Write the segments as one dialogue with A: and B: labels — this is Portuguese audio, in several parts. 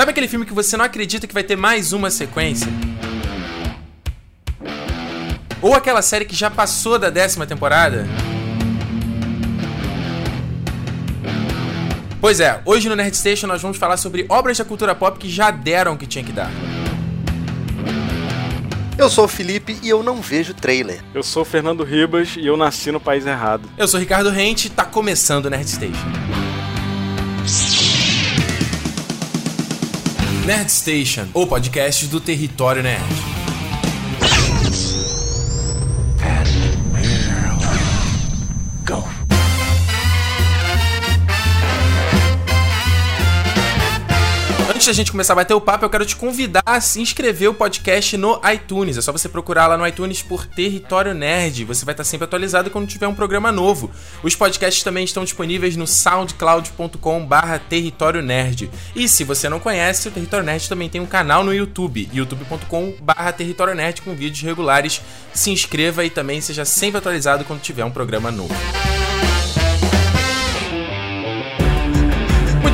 A: Sabe aquele filme que você não acredita que vai ter mais uma sequência? Ou aquela série que já passou da décima temporada? Pois é, hoje no Nerd Station nós vamos falar sobre obras da cultura pop que já deram o que tinha que dar.
B: Eu sou o Felipe e eu não vejo trailer.
C: Eu sou o Fernando Ribas e eu nasci no país errado.
A: Eu sou o Ricardo Rente e tá começando o Nerd Station. Nerd Station, o podcast do Território Nerd. Da gente começar a bater o papo, eu quero te convidar a se inscrever o podcast no iTunes. É só você procurar lá no iTunes por Território Nerd. Você vai estar sempre atualizado quando tiver um programa novo. Os podcasts também estão disponíveis no soundcloud.com/barra Território Nerd. E se você não conhece, o Território Nerd também tem um canal no YouTube, youtube.com/barra Território Nerd com vídeos regulares. Se inscreva e também seja sempre atualizado quando tiver um programa novo.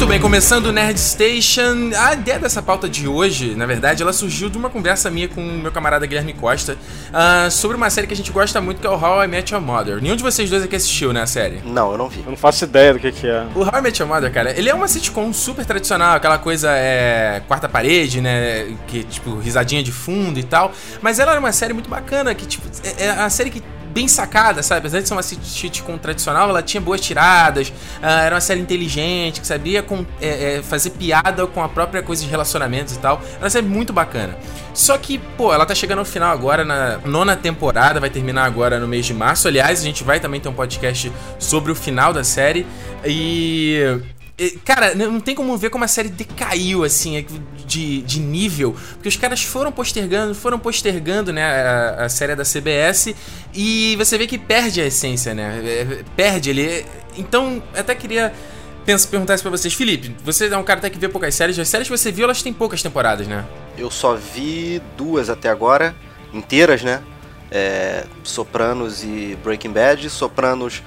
A: Muito bem, começando o Nerd Station. A ideia dessa pauta de hoje, na verdade, ela surgiu de uma conversa minha com o meu camarada Guilherme Costa uh, sobre uma série que a gente gosta muito, que é o How I Met Your Mother. Nenhum de vocês dois aqui assistiu, né, a série?
B: Não, eu não vi.
C: Eu não faço ideia do que, que é.
A: O How I Met Your Mother, cara, ele é uma sitcom super tradicional, aquela coisa é quarta parede, né, que tipo risadinha de fundo e tal, mas ela é uma série muito bacana, que tipo é, é a série que bem sacada, sabe? Apesar de ser uma sitcom tradicional, ela tinha boas tiradas, uh, era uma série inteligente, que sabia com, é, é, fazer piada com a própria coisa de relacionamentos e tal. Era uma série muito bacana. Só que, pô, ela tá chegando ao final agora, na nona temporada, vai terminar agora no mês de março. Aliás, a gente vai também ter um podcast sobre o final da série. E Cara, não tem como ver como a série decaiu, assim, é, de, de nível. Porque os caras foram postergando, foram postergando, né, a, a série da CBS. E você vê que perde a essência, né? É, perde ele. Então, até queria penso, perguntar isso pra vocês. Felipe, você é um cara até que vê poucas séries. As séries que você viu, elas têm poucas temporadas, né?
B: Eu só vi duas até agora, inteiras, né? É, Sopranos e Breaking Bad. Sopranos.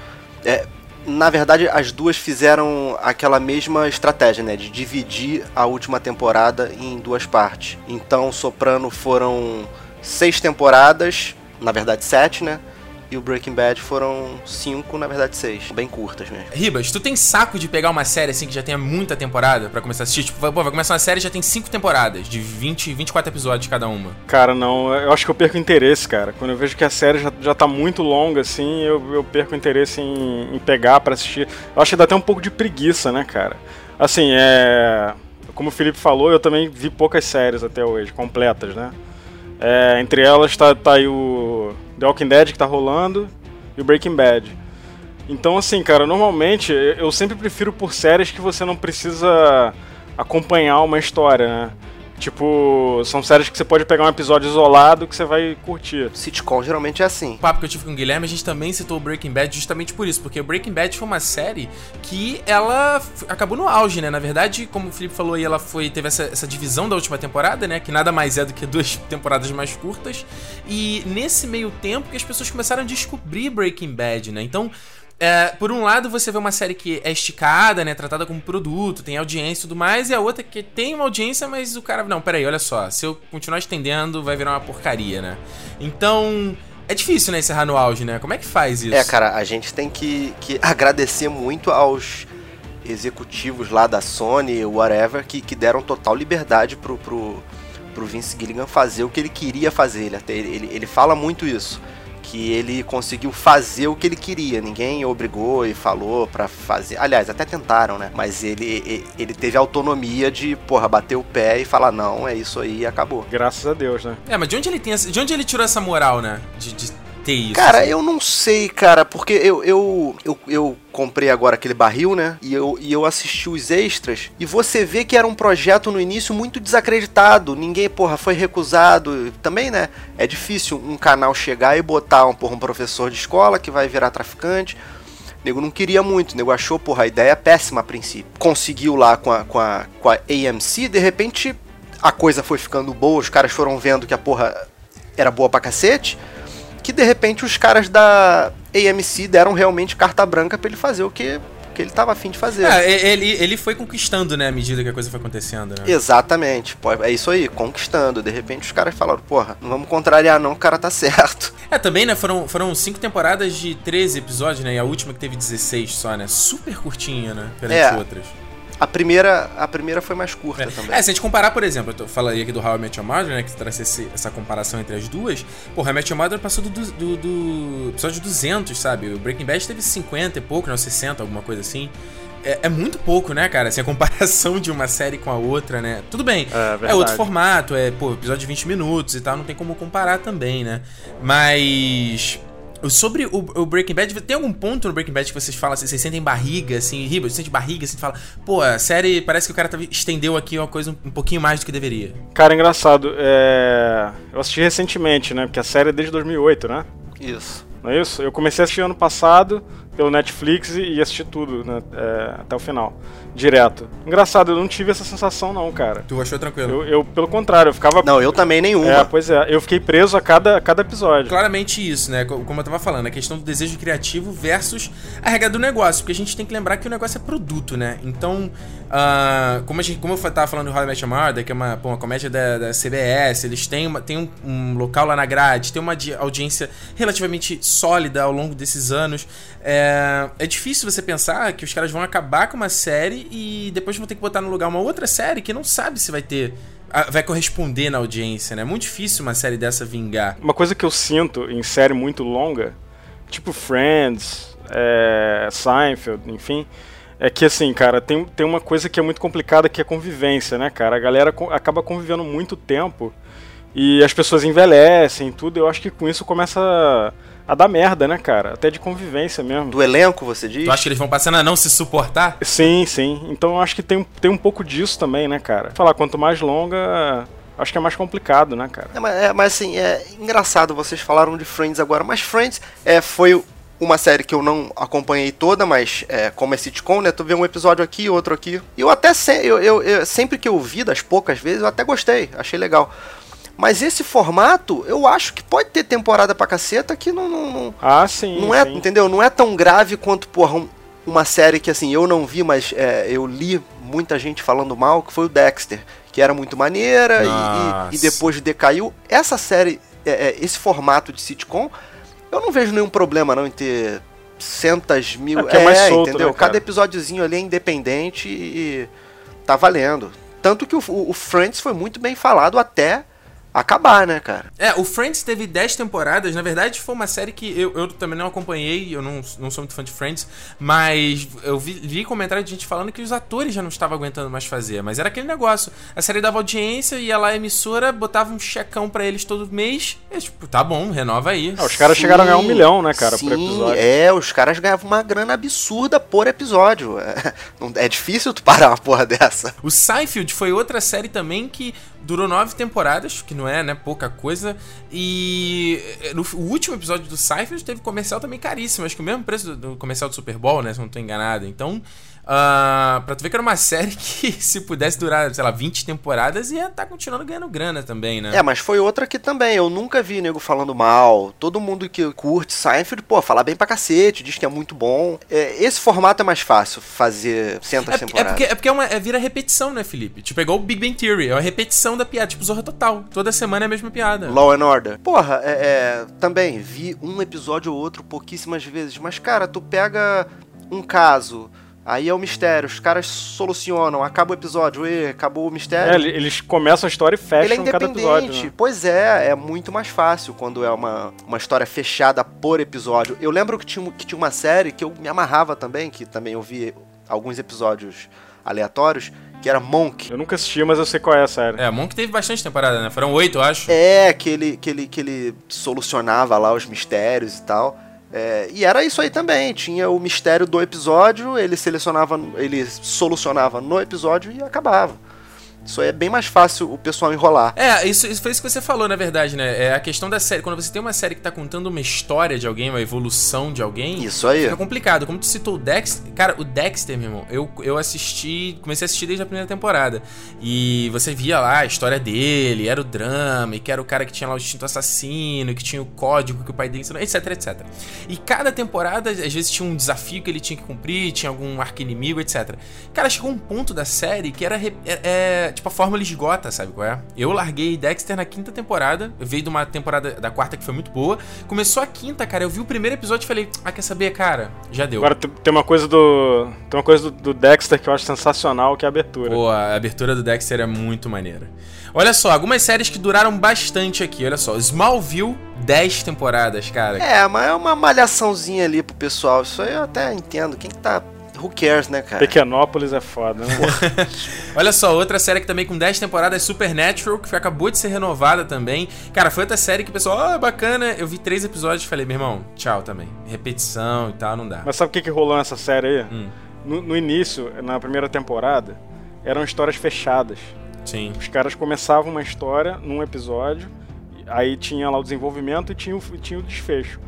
B: É, na verdade, as duas fizeram aquela mesma estratégia, né? De dividir a última temporada em duas partes. Então, Soprano foram seis temporadas, na verdade sete, né? E o Breaking Bad foram cinco, na verdade seis. Bem curtas mesmo.
A: Ribas, tu tem saco de pegar uma série assim que já tenha muita temporada para começar a assistir? Tipo, pô, vai começar uma série já tem cinco temporadas, de 20, 24 episódios cada uma.
C: Cara, não, eu acho que eu perco interesse, cara. Quando eu vejo que a série já, já tá muito longa, assim, eu, eu perco interesse em, em pegar para assistir. Eu acho que dá até um pouco de preguiça, né, cara? Assim, é. Como o Felipe falou, eu também vi poucas séries até hoje, completas, né? É, entre elas tá, tá aí o The Walking Dead que tá rolando e o Breaking Bad. Então, assim, cara, normalmente eu sempre prefiro por séries que você não precisa acompanhar uma história, né? Tipo, são séries que você pode pegar um episódio isolado que você vai curtir.
B: Sitcom geralmente é assim. O
A: papo que eu tive com o Guilherme, a gente também citou o Breaking Bad justamente por isso, porque o Breaking Bad foi uma série que ela acabou no auge, né? Na verdade, como o Felipe falou aí, ela foi teve essa, essa divisão da última temporada, né? Que nada mais é do que duas temporadas mais curtas. E nesse meio tempo que as pessoas começaram a descobrir Breaking Bad, né? Então, é, por um lado, você vê uma série que é esticada, né? Tratada como produto, tem audiência e tudo mais, e a outra que tem uma audiência, mas o cara. Não, peraí, olha só. Se eu continuar estendendo, vai virar uma porcaria, né? Então. É difícil, né, encerrar no auge, né? Como é que faz isso?
B: É, cara, a gente tem que, que agradecer muito aos executivos lá da Sony, whatever, que, que deram total liberdade pro, pro, pro Vince Gilligan fazer o que ele queria fazer. Ele, ele, ele fala muito isso que ele conseguiu fazer o que ele queria. Ninguém obrigou e falou para fazer. Aliás, até tentaram, né? Mas ele, ele teve autonomia de, porra, bater o pé e falar, não, é isso aí e acabou.
C: Graças a Deus, né?
A: É, mas de onde ele tem essa, de onde ele tirou essa moral, né? De, de ter isso?
B: Cara, assim? eu não sei, cara, porque eu, eu, eu, eu comprei agora aquele barril, né? E eu, e eu assisti os extras. E você vê que era um projeto no início muito desacreditado. Ninguém, porra, foi recusado. Também, né? É difícil um canal chegar e botar um, porra, um professor de escola que vai virar traficante. O nego não queria muito, o nego achou, porra, a ideia é péssima a princípio. Conseguiu lá com a, com a, com a AMC, de repente a coisa foi ficando boa, os caras foram vendo que a porra era boa pra cacete que de repente os caras da AMC deram realmente carta branca para ele fazer o que, porque ele tava afim de fazer.
A: É, ele, ele foi conquistando, né, à medida que a coisa foi acontecendo, né?
B: Exatamente. É isso aí, conquistando. De repente os caras falaram, porra, não vamos contrariar não, o cara tá certo.
A: É, também, né, foram, foram cinco temporadas de 13 episódios, né, e a última que teve 16 só, né, super curtinha, né, perante
B: É.
A: outras.
B: A primeira, a primeira foi mais curta também.
A: É, se a gente comparar, por exemplo, eu falaria aqui do How I Met Your Mother, né, que traz esse- essa comparação entre as duas. Pô, How I Met Your Mother passou do, do, do episódio 200, sabe? O Breaking Bad teve 50 e pouco, não, 60, alguma coisa assim. É, é muito pouco, né, cara? Assim, a comparação de uma série com a outra, né? Tudo bem,
C: É,
A: é, outro formato, é, pô, episódio de 20 minutos e tal, não tem como comparar também, né? Mas... Sobre o, o Breaking Bad, tem algum ponto no Breaking Bad que vocês falam assim, vocês sentem barriga, assim, riba, você sente barriga, assim, fala, pô, a série parece que o cara tava- estendeu aqui uma coisa um, um pouquinho mais do que deveria.
C: Cara, engraçado. É... Eu assisti recentemente, né? Porque a série é desde 2008, né?
B: Isso.
C: Não é isso? Eu comecei a assistir ano passado pelo Netflix e, e assisti tudo, né? é, até o final. Direto. Engraçado, eu não tive essa sensação, não, cara.
A: Tu achou tranquilo?
C: Eu, eu, pelo contrário, eu ficava.
B: Não, eu também nenhuma.
C: É, pois é, eu fiquei preso a cada, a cada episódio.
A: Claramente isso, né? Co- Como eu tava falando, a questão do desejo criativo versus a regra do negócio. Porque a gente tem que lembrar que o negócio é produto, né? Então, ah, como, a gente, como eu tava falando do How I Met Your Mother, que é uma, pô, uma comédia da, da CBS, eles têm, uma, têm um, um local lá na grade, tem uma di- audiência relativamente sólida ao longo desses anos. É, é difícil você pensar que os caras vão acabar com uma série e depois vão ter que botar no lugar uma outra série que não sabe se vai ter. ah, Vai corresponder na audiência, né? É muito difícil uma série dessa vingar.
C: Uma coisa que eu sinto em série muito longa, tipo Friends, é, Seinfeld, enfim, é que assim, cara, tem, tem uma coisa que é muito complicada que é convivência, né, cara? A galera acaba convivendo muito tempo e as pessoas envelhecem tudo. Eu acho que com isso começa a, a dar merda, né, cara? Até de convivência mesmo.
B: Do elenco, você diz?
A: Tu acha que eles vão passando a não se suportar?
C: Sim, sim. Então eu acho que tem, tem um pouco disso também, né, cara? Falar, quanto mais longa, acho que é mais complicado, né, cara?
B: É, mas, é, mas, assim, é engraçado, vocês falaram de Friends agora, mas Friends é, foi uma série que eu não acompanhei toda, mas é, como é sitcom, né? Tu vê um episódio aqui, outro aqui. E eu até se, eu, eu- eu- sempre que eu vi, das poucas vezes, eu até gostei, achei legal. Mas esse formato, eu acho que pode ter temporada pra caceta que não, não, não,
C: Ah, sim.
B: não é,
C: sim.
B: entendeu? Não é tão grave quanto, porra, um- uma série que assim, eu não vi, mas é, eu li muita gente falando mal, que foi o Dexter, que era muito maneira e- e, e depois decaiu. Essa série, é, é, esse formato de sitcom, eu não vejo nenhum problema não em ter centas mil.
C: É é mais solto,
B: entendeu?
C: né?
B: Cada episódiozinho ali é independente e tá valendo. Tanto que o, o Friends foi muito bem falado até acabar, né, cara?
A: É, o Friends teve 10 temporadas. Na verdade, foi uma série que eu, eu também não acompanhei. Eu não, não sou muito fã de Friends. Mas eu vi, vi comentário de gente falando que os atores já não estavam aguentando mais fazer. Mas era aquele negócio. A série dava audiência, ia lá a emissora, botava um checão pra eles todo mês. E tipo, tá bom, renova aí.
C: Ah, os caras
B: Sim,
C: chegaram a ganhar um milhão, né, cara, por
B: sim,
C: episódio.
B: É, os caras ganhavam uma grana absurda por episódio. É, não- é difícil tu parar uma porra dessa.
A: O Seinfeld foi outra série também que durou nove temporadas, que não é, né, pouca coisa. E eh, no, o último episódio do Seinfeld teve comercial também caríssimo. Acho que o mesmo preço do, do comercial do Super Bowl, né, se não tô enganado. Então, ah, pra tu ver que era uma série que se pudesse durar, sei lá, 20 temporadas, ia estar continuando ganhando grana também, né?
B: É, mas foi outra que também, eu nunca vi nego falando mal. Todo mundo que curte Seinfeld, pô, fala bem pra cacete, diz que é muito bom. É, esse formato é mais fácil fazer centas
A: É, é
B: temporadas.
A: porque, é porque é uma, é, vira repetição, né, Felipe? Tipo, é igual o Big Bang Theory, é uma repetição da piada, tipo Zorra Total. Toda semana é a mesma piada.
B: Law and Order. Porra, é, é, também vi um episódio ou outro pouquíssimas vezes, mas cara, tu pega um caso, aí é o mistério, os caras solucionam, acaba o episódio, e acabou o mistério.
C: É, ele- eles começam a história e
B: Ele é
C: fecham cada episódio.
B: independente.
C: Né?
B: Pois é, é muito mais fácil quando é uma, uma história fechada por episódio. Eu lembro que tinha, que tinha uma série que eu me amarrava também, que também eu vi alguns episódios aleatórios, que era Monk.
C: Eu nunca assisti, mas eu sei qual é a série.
A: É, Monk teve bastante temporada, né? Foram oito, eu acho.
B: É, que ele, que ele, que ele solucionava lá os mistérios e tal. É, e era isso aí também, tinha o mistério do episódio, ele selecionava, ele solucionava no episódio e acabava. Isso aí é bem mais fácil o pessoal enrolar.
A: É, isso, isso foi isso que você falou, na verdade, né? É a questão da série. Quando você tem uma série que tá contando uma história de alguém, uma evolução de alguém.
B: Isso aí.
A: Fica complicado. Como tu citou o Dexter. Cara, o Dexter, meu irmão, eu, eu assisti. Comecei a assistir desde a primeira temporada. E você via lá a história dele, era o drama, e que era o cara que tinha lá o instinto assassino, que tinha o código que o pai dele ensinou, etc, etc. E cada temporada, às vezes, tinha um desafio que ele tinha que cumprir, tinha algum arco inimigo, etc. Cara, chegou um ponto da série que era. É, é, tipo, a fórmula esgota, sabe qual é? Eu larguei Dexter na quinta temporada. Eu veio de uma temporada da quarta que foi muito boa. Começou a quinta, cara. Eu vi o primeiro episódio e falei, ah, quer saber, cara? Já deu.
C: Agora tem uma coisa do. Tem uma coisa do, do Dexter que eu acho sensacional, que é a abertura.
A: Pô, a abertura do Dexter é muito maneira. Olha só, algumas séries que duraram bastante aqui. Olha só, Smallville, 10 temporadas, cara.
B: É, mas é uma malhaçãozinha ali pro pessoal. Isso aí eu até entendo. Quem que tá who cares, né, cara?
C: Pequenópolis é foda, né?
A: Olha só, outra série que também com 10 temporadas é Supernatural, que acabou de ser renovada também. Cara, foi outra série que o pessoal, ah, bacana. Eu vi três episódios e falei, meu irmão, tchau também. Repetição e tal, não dá.
C: Mas sabe o que, que rolou nessa série aí? Hum. No, no início, na primeira temporada, eram histórias fechadas.
A: Sim.
C: Os caras começavam uma história num episódio, aí tinha lá o desenvolvimento e tinha o, tinha o desfecho.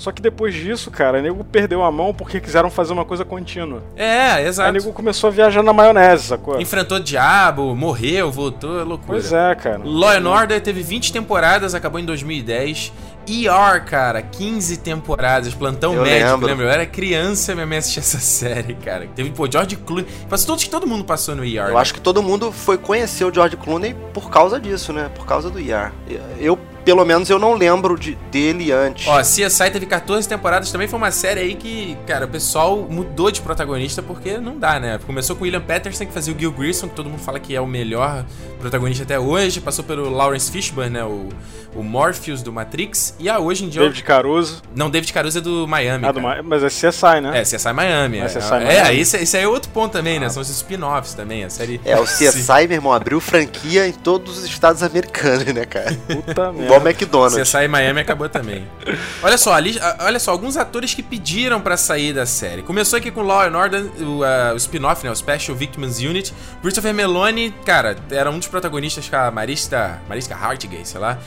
C: Só que depois disso, cara, o nego perdeu a mão porque quiseram fazer uma coisa contínua.
A: É, exato.
C: Aí o nego começou a viajar na maionese, sacou?
A: Enfrentou o diabo, morreu, voltou, é loucura.
C: Pois é, cara.
A: Law and Order teve 20 temporadas, acabou em 2010. ER, cara, 15 temporadas, plantão
B: Eu
A: médico,
B: lembro.
A: lembra? Eu era criança minha mãe assistia essa série, cara. Teve, pô, George Clooney. Passou todo, todo mundo passou no ER.
B: Eu acho que todo mundo foi conhecer o George Clooney por causa disso, né? Por causa do ER. Eu, pelo menos, eu não lembro de, dele antes.
A: Ó, CSI teve 14 temporadas, também foi uma série aí que, cara, o pessoal mudou de protagonista porque não dá, né? Começou com o William Patterson, que fazia o Gil Grissom, que todo mundo fala que é o melhor protagonista até hoje. Passou pelo Lawrence Fishburne, né? O, o Morpheus do Matrix. E ah, hoje em dia...
C: David Caruso.
A: Não, David Caruso é do Miami,
C: Ah, do Ma- mas é CSI, né?
A: É, CSI Miami.
C: É,
A: É,
C: CSI
A: é,
C: Miami.
A: esse, esse aí é outro ponto também, né? São os spin-offs também, a série...
B: É, o CSI, meu irmão, abriu franquia em todos os estados americanos, né, cara?
C: Puta
B: Igual
C: merda.
B: McDonald's.
A: CSI Miami acabou também. Olha só, ali, olha só, alguns atores que pediram pra sair da série. Começou aqui com Law and Order, o, ah, o spin-off, né, o Special Victims Unit. Christopher Meloni, cara, era um dos protagonistas com a Marista, Mariska Hargitay, sei lá.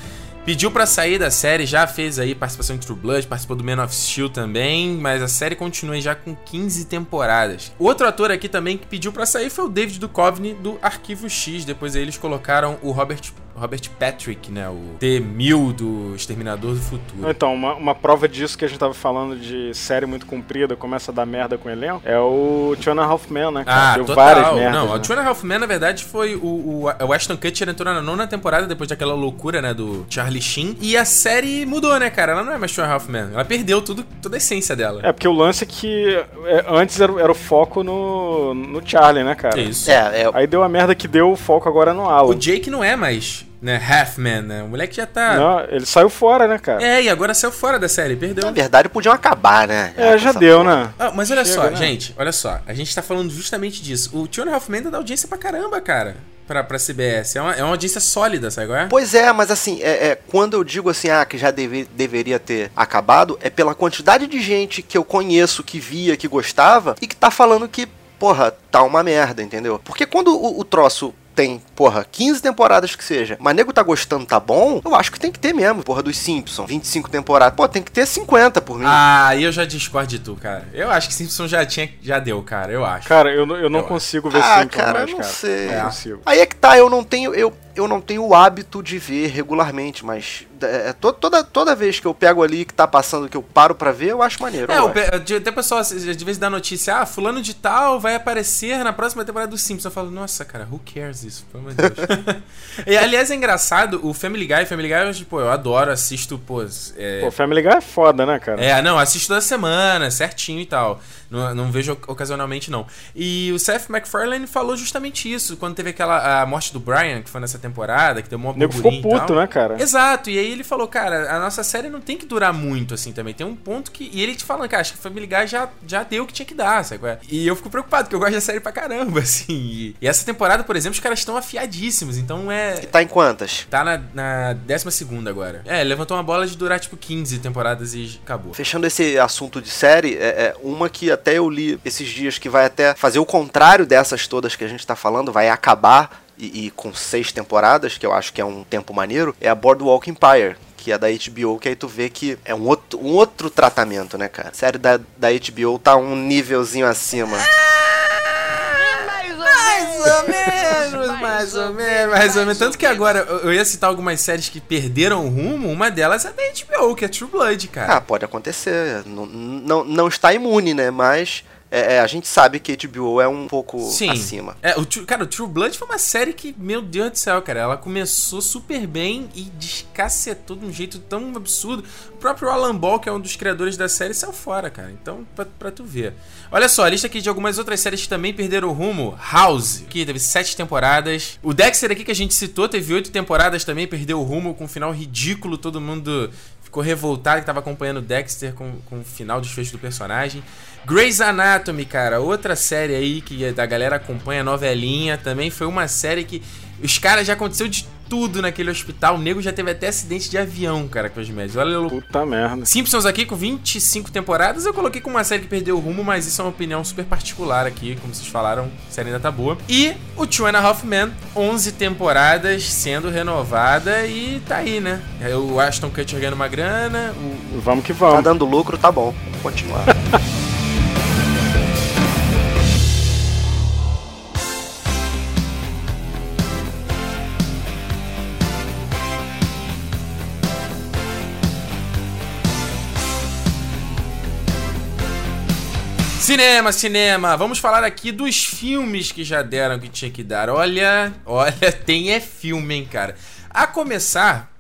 A: Pediu pra sair da série, já fez aí participação em True Blood, participou do Man of Steel também, mas a série continua já com 15 temporadas. Outro ator aqui também que pediu pra sair foi o David Duchovny do Arquivo X. Depois eles colocaram o Robert, Robert Patrick, né, o T-1000 do Exterminador do Futuro.
C: Então, uma, uma prova disso que a gente tava falando de série muito comprida, começa a dar merda com o elenco, é o Two and a Half Men, né, cara?
A: Ah,
C: Deu
A: total.
C: várias merdas.
A: Não,
C: né?
A: o Two and a Half Men, na verdade, foi o, o, o Ashton Kutcher entrou na nona temporada depois daquela loucura, né, do Charlie Sheen. E a série mudou, né, cara? Ela não é mais Two and a Half Men. Ela perdeu tudo, toda a essência dela.
C: É, porque o lance é que é, antes era, era o foco no, no Charlie, né, cara?
A: Isso.
B: É, é,
C: Aí deu a merda que deu o foco agora no Alan.
A: O Jake não é mais, né, Half Man, né? O moleque já tá...
C: Não, ele saiu fora, né, cara?
A: É, e agora saiu fora da série, perdeu.
B: na verdade, podiam acabar, né?
C: É, já deu,
B: porra.
C: né?
A: Ah, mas olha
C: Chega,
A: só,
C: né?
A: gente, olha só. A gente tá falando justamente disso. O Two and a Half Men dá audiência pra caramba, cara. Pra, pra CBS. É uma, é uma audiência sólida, sabe qual é?
B: Pois é, mas assim, é, é, quando eu digo assim, ah, que já deve- deveria ter acabado, é pela quantidade de gente que eu conheço, que via, que gostava, e que tá falando que, porra, tá uma merda, entendeu? Porque quando o, o troço tem, porra, 15 temporadas que seja, mas nego tá gostando, tá bom, eu acho que tem que ter mesmo, porra, dos Simpsons, 25 temporadas. Pô, tem que ter 50 por mim.
A: Ah, eu já discordo de tu, cara. Eu acho que Simpson já tinha, já deu, cara. Eu acho.
C: Cara, eu, não- eu não
A: Eu
C: consigo ver
B: Ah,
C: Simpsons
B: cara,
C: mais,
B: não
C: cara.
B: sei.
C: Não consigo.
B: Aí é que tá, eu não tenho, eu, eu não tenho o hábito de ver regularmente, mas é, to- toda, toda vez que eu pego ali que tá passando, que eu paro pra ver, eu acho maneiro.
A: É,
B: eu
A: pe- de- até o pessoal às vezes dá notícia, ah, fulano de tal vai aparecer na próxima temporada do Simpsons. Eu falo, nossa, cara, who cares isso? Pelo amor de Deus. e, aliás, é engraçado, o Family Guy, Family Guy, eu, tipo, eu adoro, assisto, pô, é,
C: Pô, Family Guy é foda, né, cara?
A: É, não, assisto toda semana, certinho e tal. Não, não vejo oc- ocasionalmente, não. E o Seth MacFarlane falou justamente isso, quando teve aquela a morte do Brian, que foi nessa temporada, que deu uma
C: O nego ficou puto, né, cara?
A: Exato, e aí ele falou, cara, a nossa série não tem que durar muito, assim, também. Tem um ponto que. E ele te falando, cara, acho que Family Guy já, já deu o que tinha que dar, sabe? E eu fico preocupado, porque eu gosto da série pra caramba, assim. E, e essa temporada, por exemplo, os caras estão afiadíssimos, então é.
B: E tá em quantas?
A: Tá na, na 12 agora. É, ele levantou uma bola de durar, tipo, 15 temporadas e acabou.
B: Fechando esse assunto de série, é, é uma que até eu li esses dias que vai até fazer o contrário dessas todas que a gente tá falando, vai acabar. E, e, com seis temporadas, que eu acho que é um tempo maneiro, é a Boardwalk Empire, que é da HBO, que aí tu vê que é um outro, um outro tratamento, né, cara? A série da, da HBO tá um nívelzinho acima.
A: Mais ou menos, mais ou menos, mais ou menos. Tanto que agora eu ia citar algumas séries que perderam o rumo, uma delas é da HBO, que é True Blood, cara.
B: Ah, pode acontecer. Não, não, não está imune, né? Mas é, é, a gente sabe que HBO é um pouco Sim. acima.
A: É, o, cara, o True Blood foi uma série que, meu Deus do céu, cara, ela começou super bem e descacetou de um jeito tão absurdo. O próprio Alan Ball, que é um dos criadores da série, saiu fora, cara. Então, pra, pra tu ver. Olha só, a lista aqui de algumas outras séries que também perderam o rumo. House, que teve sete temporadas. O Dexter aqui que a gente citou teve oito temporadas também, perdeu o rumo com um final ridículo, todo mundo ficou revoltado que tava acompanhando Dexter com, com o final desfecho do personagem. Grey's Anatomy, cara, outra série aí que a galera acompanha, novelinha, também foi uma série que os caras já aconteceu de tudo naquele hospital. O nego já teve até acidente de avião, cara, com os médicos. Olha, eu...
C: Puta merda.
A: Simpsons aqui com 25 temporadas. Eu coloquei com uma série que perdeu o rumo, mas isso é uma opinião super particular aqui. Como vocês falaram, a série ainda tá boa. E o Two and a Half Men, 11 temporadas sendo renovada e tá aí, né? O Ashton Kutcher ganhando uma grana. O...
C: Vamos que vamos. Tá
B: dando lucro, tá bom. Vamos continuar.
A: Cinema, cinema. Vamos falar aqui dos filmes que já deram que tinha que dar. Olha, olha, tem é filme, hein, cara. A começar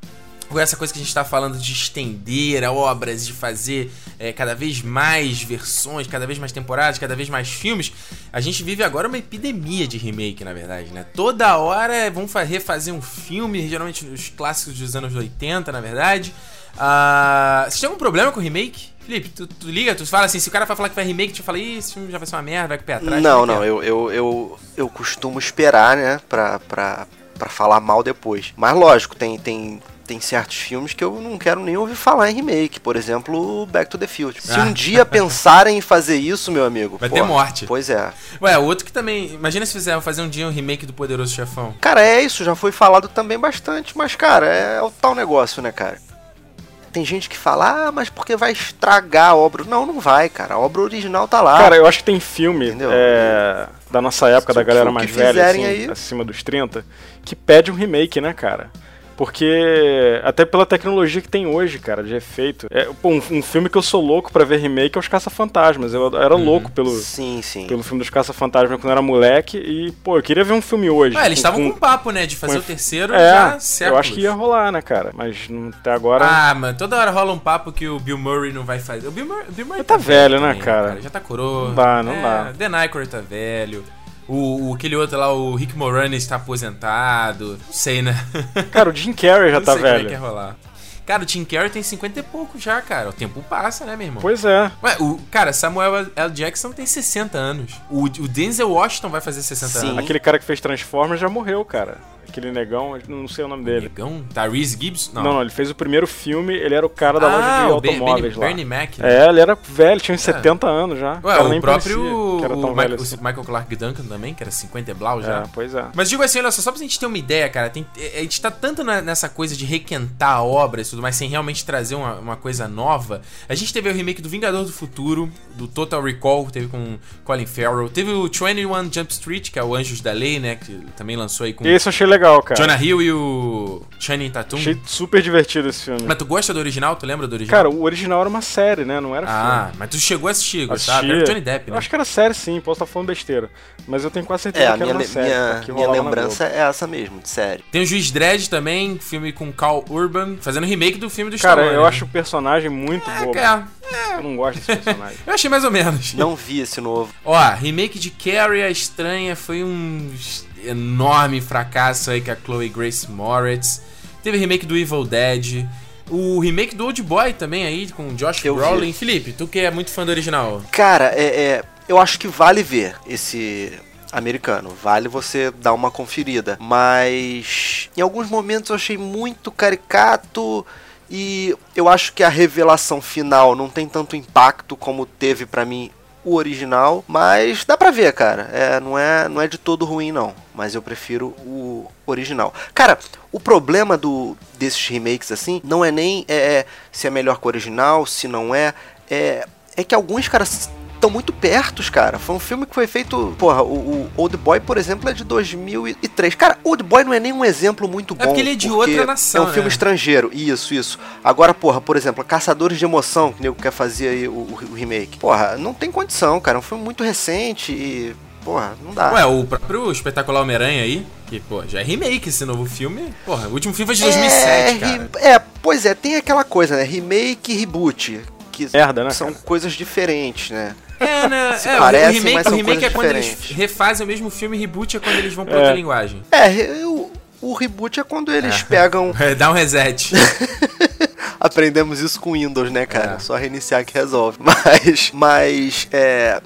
A: com essa coisa que a gente está falando de estender obras, de fazer é, cada vez mais versões, cada vez mais temporadas, cada vez mais filmes, a gente vive agora uma epidemia de remake, na verdade, né? Toda hora vão refazer um filme, geralmente os clássicos dos anos 80, na verdade. Uh, você tem algum problema com remake? Felipe, tu, tu, liga, tu fala assim, se o cara vai falar que vai remake, tu fala, ih, esse filme já vai ser uma merda, vai com o pé atrás.
B: Não, não, eu, eu, eu, eu costumo esperar, né, pra, pra, pra falar mal depois. Mas lógico, tem, tem, tem certos filmes que eu não quero nem ouvir falar em remake. Por exemplo, Back to the Future. Se ah. um dia pensarem em fazer isso, meu amigo.
A: Vai ter morte.
B: Pois é.
A: Ué, outro que também. Imagina se fizer fazer um dia um remake do Poderoso Chefão.
B: Cara, é isso, já foi falado também bastante. Mas, cara, é o tal negócio, né, cara? Tem gente que fala, ah, mas porque vai estragar a obra. Não, não vai, cara. A obra original tá lá.
C: Cara, eu acho que tem filme é, da nossa época, da galera mais velha, assim, aí... acima dos 30, que pede um remake, né, cara? Porque, até pela tecnologia que tem hoje, cara, de efeito. É, pô, um, um, filme que eu sou louco para ver remake é Os Caça-Fantasmas. Eu era uhum. louco pelo,
B: sim, sim.
C: pelo filme dos Caça-Fantasmas quando eu era moleque. E, pô, eu queria ver um filme hoje.
A: Ah, eles estavam com, com um papo, né? De fazer com, o terceiro
C: é, já séculos. Eu acho que ia rolar, né, cara? Mas até agora.
A: Ah, mano, toda hora rola um papo que o Bill Murray não vai fazer. O Bill Murray, Bill Murray
C: tá, tá velho, né, cara? cara?
A: Já tá coroa.
C: Não dá, não é, dá.
A: Dan Aykroyd tá velho. O, o, aquele outro lá, o Rick Moranis está aposentado. Não sei, né?
C: Cara, o Jim Carrey já não tá sei velho.
A: Como é que é rolar. Cara, o Jim Carrey tem 50 e pouco já, cara. O tempo passa, né, meu irmão?
C: Pois é.
A: Ué, o, cara, Samuel L. Jackson tem 60 anos. O, o Denzel Washington vai fazer 60 Sim. anos.
C: Aquele cara que fez Transformers já morreu, cara aquele negão, não sei o nome dele.
A: Negão? Tyrese Gibbs?
C: Não. não. não, ele fez o primeiro filme, ele era o cara da ah, loja de automóveis
A: lá. Bernie Mac.
C: Né? É, ele era velho, tinha uns é. 70 anos já.
A: Ué, o, o próprio o, Michael, assim. o Michael Clark Duncan também, que era 50 e blau já.
C: É, pois é.
A: Mas digo assim, olha só, só pra gente ter uma ideia, cara, tem, a gente tá tanto na, nessa coisa de requentar a obra e tudo mais, sem realmente trazer uma, uma coisa nova. A gente teve o remake do Vingador do Futuro, do Total Recall, teve com Colin Farrell. Teve o 21 Jump Street, que é o Anjos da Lei, né, que também lançou aí com...
C: Esse eu achei legal, cara.
A: Jonah Hill e o Channing Tatum.
C: Achei super divertido esse filme.
A: Mas tu gosta do original? Tu lembra do original?
C: Cara, o original era uma série, né? Não era
A: ah, filme. mas tu chegou a assistir, gostava? Era Johnny Depp, né?
C: Eu acho que era série sim, posso estar falando besteira. Mas eu tenho quase certeza é, que era uma série.
B: Minha, minha lembrança é essa mesmo, de série.
A: Tem o Juiz Dredd também, filme com Carl Urban, fazendo remake do filme do
C: Cara,
A: Stallone.
C: eu né? acho o personagem muito é, bom. É, é. Eu não gosto desse personagem.
A: eu achei mais ou menos.
B: Não vi esse novo.
A: Ó, remake de Carrie a Estranha foi um enorme fracasso aí com a Chloe Grace Moritz. Teve remake do Evil Dead. O remake do Old Boy também aí, com Josh eu Brolin. Vi. Felipe, tu que é muito fã do original.
B: Cara, é, é, eu acho que vale ver esse americano. Vale você dar uma conferida. Mas em alguns momentos eu achei muito caricato. E eu acho que a revelação final não tem tanto impacto como teve para mim o original, mas dá pra ver, cara. É, não, é, não é de todo ruim, não. Mas eu prefiro o original. Cara, o problema do desses remakes assim não é nem é, é se é melhor que o original, se não é. É, é que alguns caras estão muito pertos, cara. Foi um filme que foi feito. Porra, o, o, Old Boy, por exemplo, é de 2003. Cara, Old Boy não é nem um exemplo muito bom. É
A: porque ele é de outra nação.
B: É um filme
A: né?
B: estrangeiro. Isso, isso. Agora, porra, por exemplo, Caçadores de Emoção, que o nego quer fazer aí o, o remake. Porra, não tem condição, cara. É um filme muito recente e. Porra, não dá.
A: Ué, o próprio espetacular Homem-Aranha aí, que, pô, já é remake esse novo filme. Porra, o último filme foi de 2007, é, cara.
B: É, pois é, tem aquela coisa, né? Remake e reboot. Que
C: Merda, né,
B: são
C: cara?
B: coisas diferentes, né?
A: É, né?
B: Se
A: é,
B: parecem,
A: o remake,
B: mas são
A: o remake é quando eles
B: diferentes.
A: refazem o mesmo filme, reboot é quando eles vão pra
C: É.
A: outra linguagem.
B: É, o, o reboot é quando eles
A: É.
B: pegam.
A: Dá um reset.
B: Aprendemos isso com Windows, né, cara?
A: É.
B: Só reiniciar que resolve. Mas, mas é,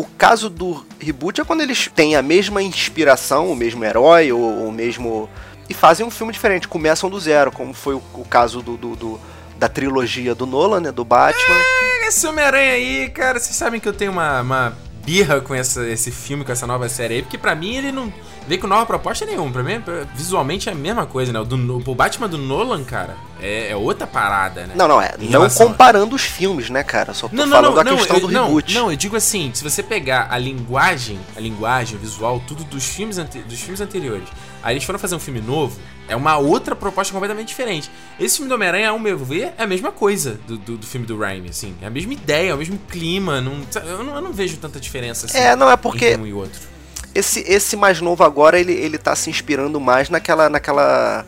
B: o caso do reboot é quando eles têm a mesma inspiração, o mesmo herói, ou o mesmo. E fazem um filme diferente, começam do zero, como foi o, o caso do, do- do- da trilogia do Nolan, né? Do Batman.
A: Esse Homem-Aranha aí, cara, vocês sabem que eu tenho uma, uma birra com essa, esse filme, com essa nova série aí, porque pra mim ele não veio com nova proposta nenhuma. Pra mim, visualmente é a mesma coisa, né? O, do, o Batman do Nolan, cara, é, é outra parada, né?
B: Não, não, é.
A: Em
B: Não comparando os filmes, né, cara? Só tô
A: Não, não,
B: falando
A: não,
B: da
A: não,
B: questão
A: eu,
B: do
A: não,
B: reboot.
A: não, eu digo assim, se você pegar a linguagem, a linguagem, o visual, tudo dos filmes, ante- dos filmes anteriores, aí eles foram fazer um filme novo, é uma outra proposta completamente diferente. Esse filme do Homem-Aranha, ao meu ver, é a mesma coisa do, do, do filme do Raimi, assim. É a mesma ideia, é o mesmo clima, não, eu, não, eu não vejo tanta diferença assim.
B: É, não, é porque
A: entre um e outro.
B: Esse, esse mais novo agora, ele, ele tá se inspirando mais naquela, naquela,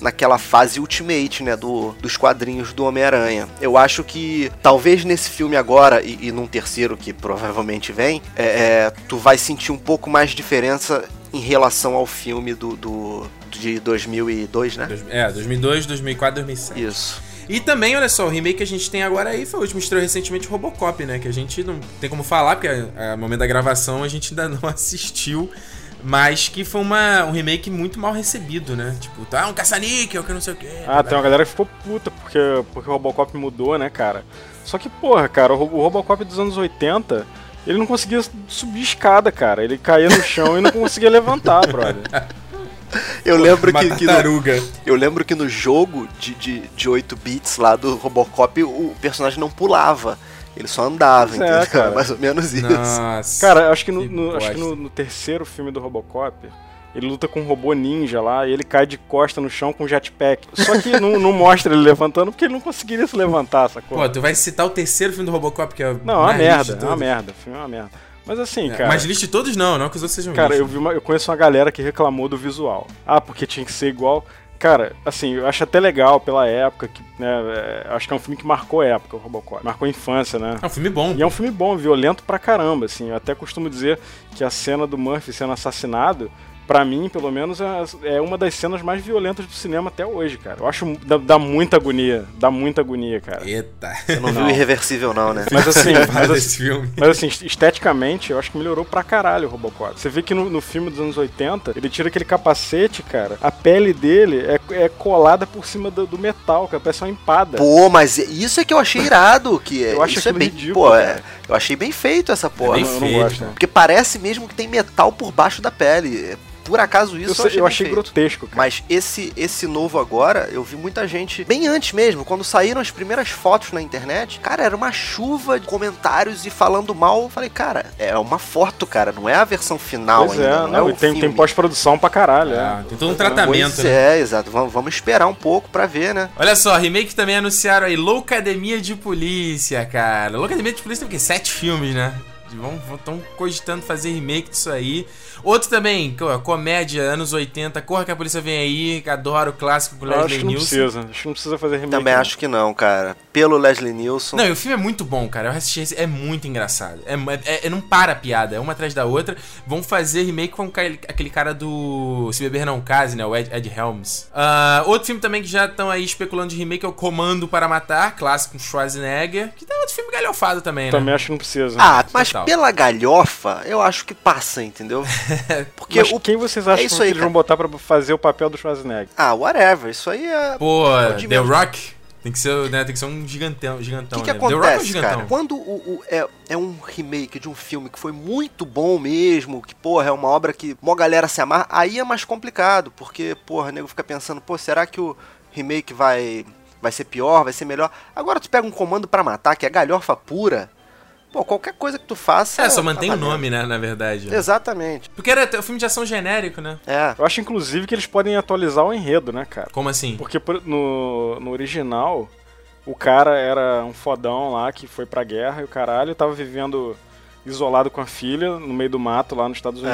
B: naquela fase Ultimate, né, do, dos quadrinhos do Homem-Aranha. Eu acho que, talvez nesse filme agora, e, e num terceiro que provavelmente vem, é, é, tu vai sentir um pouco mais de diferença em relação ao filme do, do de 2002, né?
A: Dois- É, 2002, 2004, 2007.
B: Isso.
A: E também, olha só, o remake que a gente tem agora aí foi o último estreou recentemente Robocop, né? Que a gente não tem como falar, porque a- a- no momento da gravação a gente ainda não assistiu. Mas que foi uma, um remake muito mal recebido, né? Tipo, tá um caça-níquel, que não sei o quê.
C: Ah, tem uma galera que ficou puta porque, porque o Robocop mudou, né, cara? Só que, porra, cara, o o Robocop dos anos 80, ele não conseguia subir escada, cara. Ele caía no chão e não conseguia levantar, brother.
B: Eu lembro que, que no, eu lembro que no jogo de, de, de 8 bits lá do Robocop, o personagem não pulava. Ele só andava,
C: Pois é,
B: entendeu?
C: cara.
B: Mais ou menos isso.
A: Nossa.
C: Cara, acho que, no,
A: Que
C: no- acho que no, no terceiro filme do Robocop, ele luta com um robô ninja lá e ele cai de costa no chão com um jetpack. Só que não, não mostra ele levantando porque ele não conseguiria se levantar, sacou?
A: Pô, tu vai citar o terceiro filme do Robocop, que é o
C: não, é uma merda, é uma merda. O filme é uma merda. Mas assim,
A: É,
C: cara.
A: Mas lixo de todos não, não que os outros sejam
C: Cara, eu, vi uma- eu conheço uma galera que reclamou do visual. Ah, porque tinha que ser igual. Cara, assim, eu acho até legal pela época, que, né, é, acho que é um filme que marcou a época, o Robocop. Marcou a infância, né?
A: É um filme bom.
C: E é um filme bom, violento pra caramba, assim. Eu até costumo dizer que a cena do Murphy sendo assassinado, pra mim, pelo menos, é, é uma das cenas mais violentas do cinema até hoje, cara. Eu acho dá, dá muita agonia, dá muita agonia, cara.
A: Eita.
B: Você não viu
C: Não.
B: Irreversível, não, né?
C: Mas assim, mas, assim, mas assim, esteticamente, eu acho que melhorou pra caralho o Robocop. Você vê que no, no filme dos anos 80, ele tira aquele capacete, cara, a pele dele é, é colada por cima do, do metal, cara, parece uma empada.
B: Pô, mas isso é que eu achei irado. Que é-
C: Eu acho
B: isso é bem.
C: ridículo,
B: pô, é- eu achei bem feito essa porra.
A: bem
C: eu não gosto,
A: né?
C: né?
B: Porque parece mesmo que tem metal por baixo da pele. Por acaso isso
C: Eu,
B: eu,
C: sei-
B: achei,
C: eu achei grotesco, cara.
B: Mas esse esse novo agora, eu vi muita gente, bem antes mesmo, quando saíram as primeiras fotos na internet, cara, era uma chuva de comentários e falando mal. Eu falei, cara, é uma foto, cara, não é a versão final
C: Pois
B: ainda,
C: é,
B: não,
C: não,
B: é
C: e
B: o
C: tem, tem pós-produção pra caralho,
A: Ah,
C: é.
A: tem todo um
C: é.
A: tratamento,
B: Pois
A: né?
B: é, exato. Vamos, vamos esperar um pouco pra ver, né?
A: Olha só, remake também anunciaram aí Loucademia de Polícia, cara. Loucademia de Polícia tem o quê? Sete filmes, né? Estão cogitando fazer remake disso aí. Outro também, co- comédia, anos 80, Corra que a Polícia Vem Aí, que adoro o clássico com o
C: Eu acho
A: Leslie
C: que não
A: Nielsen.
C: precisa. Acho que não precisa fazer remake.
B: Também
C: não.
B: acho que não, cara. Pelo Leslie Nielsen.
A: Não, e o filme é muito bom, cara. Eu assisti esse, é muito engraçado. É, é- é- não para a piada, é uma atrás da outra. Vão fazer remake com aquele cara do Se Beber Não Case, né? O Ed, Ed Helms. Ah, outro filme também que já estão aí especulando de remake é o Comando para Matar, clássico com Schwarzenegger. Que tá outro filme galhofado também, né?
C: Também acho que não precisa.
B: Ah, mas
A: Total.
B: pela galhofa, eu acho que passa, entendeu? Porque
C: Mas
B: o.
C: quem vocês acham
B: é isso
C: que
B: aí,
C: eles vão botar pra fazer o papel do Schwarzenegger?
B: Ah, whatever. Isso aí é.
A: Pô,
B: Jimmy-
A: The Rock? Tem que ser, né, tem que ser um gigantão, gigantão
B: O que, que
A: né? The Rock é um
B: acontece,
A: gigantão.
B: cara? Quando o, o- é, é um remake de um filme que foi muito bom mesmo, que, porra, é uma obra que mó galera se amarra, aí é mais complicado, porque, porra, o nego fica pensando, pô, será que o remake vai, vai ser pior, vai ser melhor? Agora tu pega um comando pra matar, que é galhofa pura, pô, qualquer coisa que tu faça...
A: É, só
B: tá
A: mantém o nome, né, na verdade.
B: Exatamente.
A: Porque era um filme de ação genérico, né?
B: É.
C: Eu acho, inclusive, que eles podem atualizar o enredo, né, cara?
A: Como assim?
C: Porque por- no, no original, o cara era um fodão lá que foi pra guerra e o caralho tava vivendo isolado com a filha no meio do mato lá nos Estados
B: É.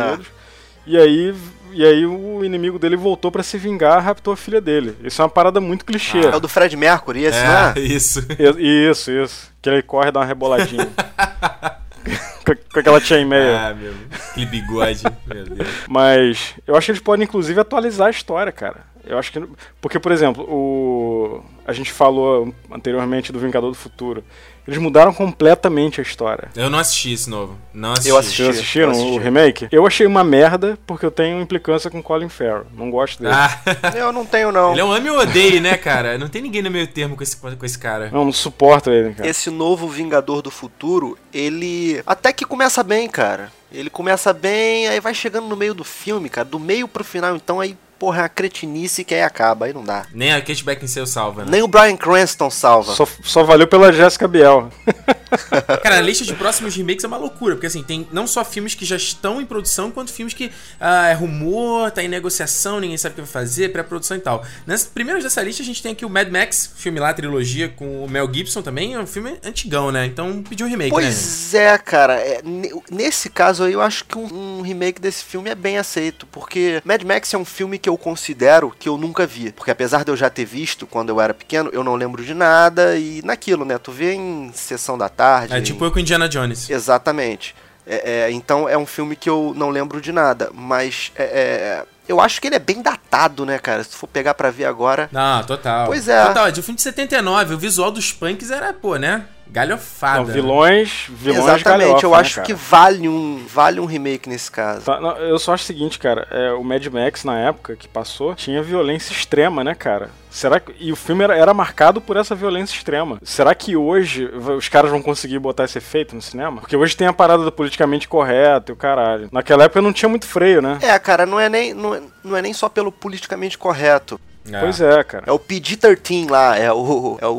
C: E aí, e aí o inimigo dele voltou pra se vingar, raptou a filha dele. Isso é uma parada muito clichê.
B: É o do Fred Mercury, esse, não
A: É,
B: é?
A: isso.
C: I- Isso, isso. Que ele corre e dá uma reboladinha. com, aquela chainmail.
A: Ah, meu. Aquele bigode. meu Deus.
C: Mas eu acho que eles podem, inclusive, atualizar a história, cara. Eu acho que. Porque, por exemplo, o. A gente falou anteriormente do Vingador do Futuro. Eles mudaram completamente a história.
A: Eu não assisti esse novo. Não assisti.
B: Eu assisti.
C: Vocês assistiram
B: assisti.
C: o remake? Eu achei uma merda porque eu tenho implicância com Colin Farrell. Não gosto dele.
A: Ah,
B: Eu não tenho, não.
A: ele é um ame ou odeio, né, cara? Não tem ninguém no meio termo com esse, com esse cara.
C: Não, não suporto ele, cara.
B: Esse novo Vingador do Futuro, ele até que começa bem, cara. Ele começa bem, aí vai chegando no meio do filme, cara. Do meio pro final, então aí, porra, é uma cretinice que aí acaba, aí não dá.
A: Nem a Kate Beckinsale salva, né?
B: Nem o Brian Cranston salva.
C: Só, só valeu pela Jessica Biel.
A: Cara, a lista de próximos remakes é uma loucura, porque assim, tem não só filmes que já estão em produção, quanto filmes que ah, é rumor, tá em negociação, ninguém sabe o que vai fazer, pré-produção e tal. Nas primeiras dessa lista, a gente tem aqui o Mad Max, filme lá, trilogia, com o Mel Gibson também, é um filme antigão, né? Então pediu um remake, né?
B: Pois é, cara. é, ne- nesse caso aí, eu acho que um, um remake desse filme é bem aceito. Porque Mad Max é um filme que eu considero que eu nunca vi. Porque apesar de eu já ter visto quando eu era pequeno, eu não lembro de nada. E naquilo, né? Tu vê em sessão da tarde.
A: É
B: em-
A: tipo eu com Indiana Jones.
B: Exatamente. É, é, então é um filme que eu não lembro de nada. Mas é, é, eu acho que ele é bem datado, né, cara? Se tu for pegar pra ver agora.
A: Não, total.
B: Pois é.
A: Total, de um filme de 79, o visual dos punks era, pô, né? Galhofada.
C: Não, vilões, vilões
B: Exatamente, eu
C: né,
B: acho
C: cara?
B: que vale um, vale um remake nesse caso.
C: Tá, não, eu só acho o seguinte, cara, é, o Mad Max na época que passou tinha violência extrema, né, cara? Será que, e o filme era, era marcado por essa violência extrema. Será que hoje os caras vão conseguir botar esse efeito no cinema? Porque hoje tem a parada do politicamente correto e o caralho. Naquela época não tinha muito freio, né?
B: É, cara, não é nem, não é, não é nem só pelo politicamente correto.
A: É.
C: Pois é, cara.
B: É o PG-13 lá, é, o, é, o,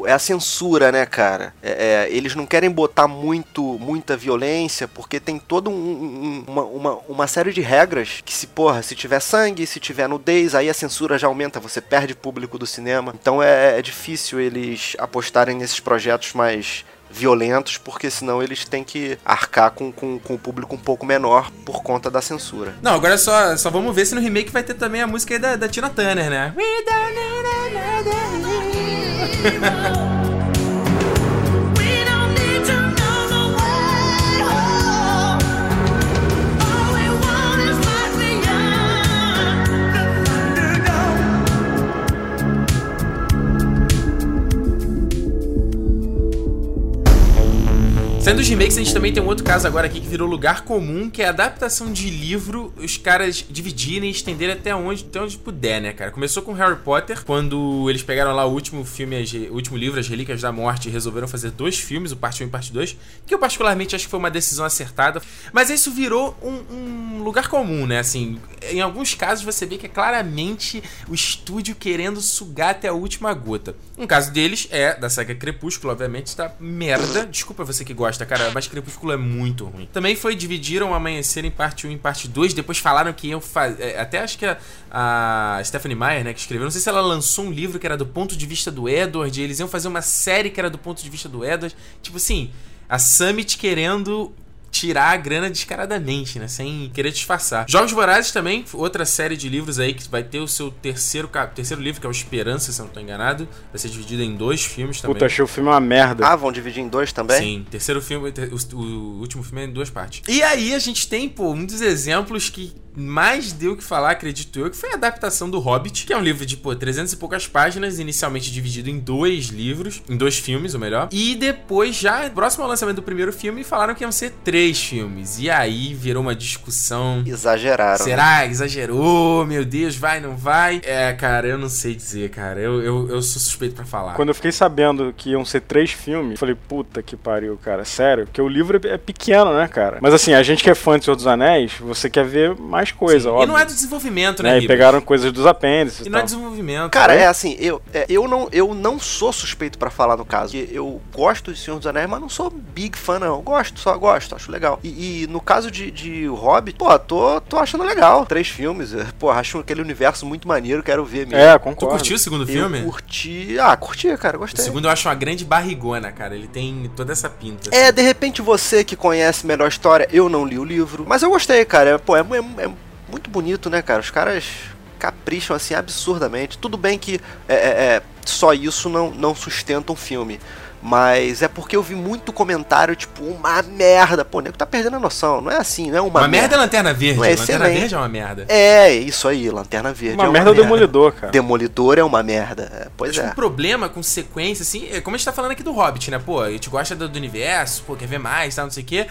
B: o- é a censura, né, cara? É- é, eles não querem botar muito, muita violência, porque tem toda um- um- uma, uma, uma série de regras que se, porra, se tiver sangue, se tiver nudez, aí a censura já aumenta, você perde público do cinema. Então é, é difícil eles apostarem nesses projetos mais violentos, porque senão eles têm que arcar com, com, com o público um pouco menor por conta da censura.
A: Não, agora só, só vamos ver se no remake vai ter também a música aí da, da Tina Turner, né? We don't need another Sendo os remakes, a gente também tem um outro caso agora aqui que virou lugar comum, que é a adaptação de livro, os caras dividirem e estenderem até onde, até onde puder, né, cara? Começou com Harry Potter, quando eles pegaram lá o último filme, o último livro, As Relíquias da Morte, e resolveram fazer dois filmes, o parte 1 e parte 2, que eu particularmente acho que foi uma decisão acertada. Mas isso virou um, um lugar comum, né? Assim, em alguns casos você vê que é claramente o estúdio querendo sugar até a última gota. Um caso deles é da saga Crepúsculo, obviamente, está merda. Desculpa você que gosta, cara, mas Crepúsculo é muito ruim. Também foi dividiram o Amanhecer em parte 1 e em parte 2, depois falaram que iam fazer. Até acho que a, a Stephanie Meyer, né, que escreveu, não sei se ela lançou um livro que era do ponto de vista do Edward, e eles iam fazer uma série que era do ponto de vista do Edward. Tipo assim, a Summit querendo tirar a grana descaradamente, né? Sem querer disfarçar. Jogos Vorazes também, outra série de livros aí que vai ter o seu terceiro, terceiro livro, que é o Esperança, se eu não tô enganado. Vai ser dividido em dois filmes também.
C: Puta, achei o filme uma merda.
B: Ah, vão dividir em dois também?
A: Sim, terceiro filme, o, o último filme é em duas partes. E aí a gente tem, pô, um dos exemplos que mais deu o que falar, acredito eu, que foi a adaptação do Hobbit, que é um livro de, pô, 300 e poucas páginas, inicialmente dividido em dois livros, em dois filmes, ou melhor. E depois, já próximo ao lançamento do primeiro filme, falaram que iam ser três filmes. E aí virou uma discussão.
B: Exageraram. né?
A: Será? Exagerou? Meu Deus, vai, não vai? É, cara, eu não sei dizer, cara. Eu, eu, eu sou suspeito pra falar.
C: Quando eu fiquei sabendo que iam ser três filmes, eu falei, puta que pariu, cara, sério? Porque o livro é é pequeno, né, cara? Mas assim, a gente que é fã de Senhor dos Anéis, você quer ver mais coisa,
A: Sim.
C: óbvio.
A: E não é do desenvolvimento, né,
C: né? E pegaram coisas dos apêndices
A: E
C: e
A: não é desenvolvimento.
B: Cara,
A: né?
B: é assim, eu, é, eu, não, eu não sou suspeito pra falar no caso. porque Eu gosto de Senhor dos Anéis, mas não sou big fã, não. Gosto, só gosto, acho legal. E, e no caso de, de Hobbit, pô, tô, tô achando legal. Três filmes, é, pô, acho aquele universo muito maneiro, quero ver mesmo.
C: É,
A: Tu
C: concordo.
A: curtiu o segundo
B: eu
A: filme?
B: curti. Ah, curti, cara,
A: O
B: gostei.
A: segundo eu acho uma grande barrigona, cara. Ele tem toda essa pinta.
B: É, de repente você que conhece melhor a história, eu não li o livro, mas eu gostei, cara. É, pô, é, é- é muito bonito, né, cara? Os caras capricham assim absurdamente. Tudo bem que é, é, é, só isso não, não sustenta um filme. Mas é porque eu vi muito comentário, tipo, uma merda. Pô, nego tá perdendo a noção. Não é assim, não é uma,
A: Uma, merda é Lanterna Verde.
B: Não é
A: Lanterna
B: excelente.
A: Verde é uma merda.
B: É, isso aí, Lanterna Verde.
C: Uma
B: é
C: merda é o Demolidor, cara.
B: Demolidor é uma merda. É, pois
A: Acho
B: é.
A: o problema com sequência, assim, é como a gente tá falando aqui do Hobbit, né? Pô, a gente gosta do, do universo, pô, quer ver mais, tal, não sei o quê.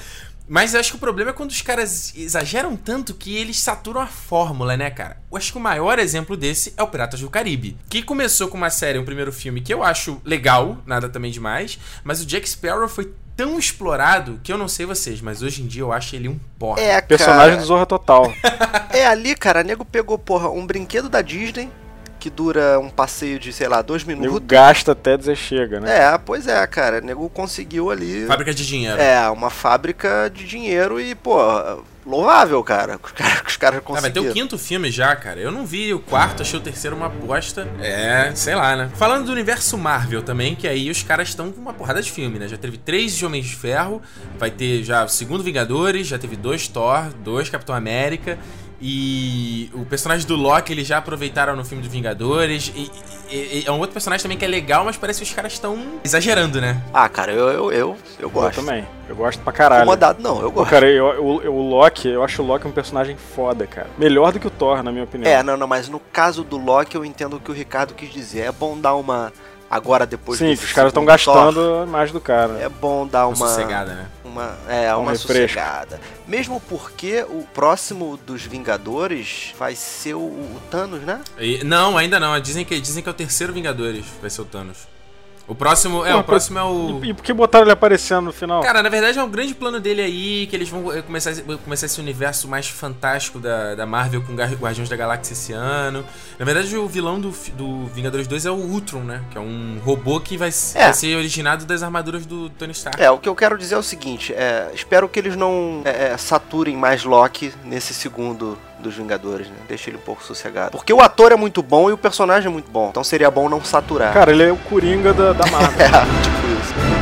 A: Mas eu acho que o problema é quando os caras exageram tanto que eles saturam a fórmula, né, cara? Eu acho que o maior exemplo desse é o Piratas do Caribe. Que começou com uma série, um primeiro filme que eu acho legal, nada também demais, mas o Jack Sparrow foi tão explorado que eu não sei vocês, mas hoje em dia eu acho ele um porra.
B: É,
C: Personagem
B: cara,
C: do Zorra Total.
B: É ali, cara, nego pegou, porra, um brinquedo da Disney que dura um passeio de, sei lá, dois
C: Nego
B: minutos.
C: gasta até dizer chega, né?
B: É, pois é, cara. Nego conseguiu ali.
A: Fábrica de dinheiro.
B: É, uma fábrica de dinheiro e, pô, louvável, cara. Os caras, os caras
A: Ah, vai ter
B: conseguiram.
A: o quinto filme já, cara. Eu não vi o quarto, achei o terceiro uma bosta. É, sei lá, né? Falando do universo Marvel também, que aí os caras estão com uma porrada de filme, né? Já teve três de Homens de Ferro, vai ter já o segundo Vingadores, já teve dois Thor, dois Capitão América. E o personagem do Loki eles já aproveitaram no filme do Vingadores. E, e- e é um outro personagem também que é legal, mas parece que os caras estão exagerando, né?
B: Ah, cara, eu, eu, eu, eu
C: Eu
B: gosto.
C: também. Eu gosto pra caralho.
B: Incomodado, não, eu
C: Pô,
B: gosto.
C: cara, eu, eu- eu- o Loki, eu acho o Loki um personagem foda, cara. Melhor do que o Thor, na minha opinião.
B: É, não, não, mas no caso do Loki eu entendo o que o Ricardo quis dizer. É bom dar uma. Agora, depois
C: Sim,
B: desse
C: que os caras estão
B: Thor,
C: gastando a imagem do cara.
B: É bom dar
A: Uma
B: uma.
A: sossegada, né?
B: Uma é,
C: Um
B: uma
C: refresco.
B: sossegada. Mesmo porque o próximo dos Vingadores vai ser o, o Thanos, né?
A: E- não, ainda não. Dizem que, dizem que é o terceiro Vingadores, vai ser o Thanos. O próximo. É,
C: Pô,
A: o próximo é o.
C: E, e por que botaram ele aparecendo no final?
A: Cara, na verdade é um grande plano dele aí, que eles vão eh, começar, esse- começar esse universo mais fantástico da, da Marvel com Guardiões da Galáxia esse ano. Na verdade, o vilão do, do Vingadores 2 é o Ultron, né? Que é um robô que vai,
B: É.
A: vai ser originado das armaduras do Tony Stark.
B: É, o que eu quero dizer é o seguinte: é, espero que eles não é, é, saturem mais Loki nesse segundo dos Vingadores, né? Deixa ele um pouco sossegado. Porque o ator é muito bom e o personagem é muito bom. Então seria bom não saturar.
C: Cara, ele é o Coringa da, da Marvel.
B: É, tipo isso.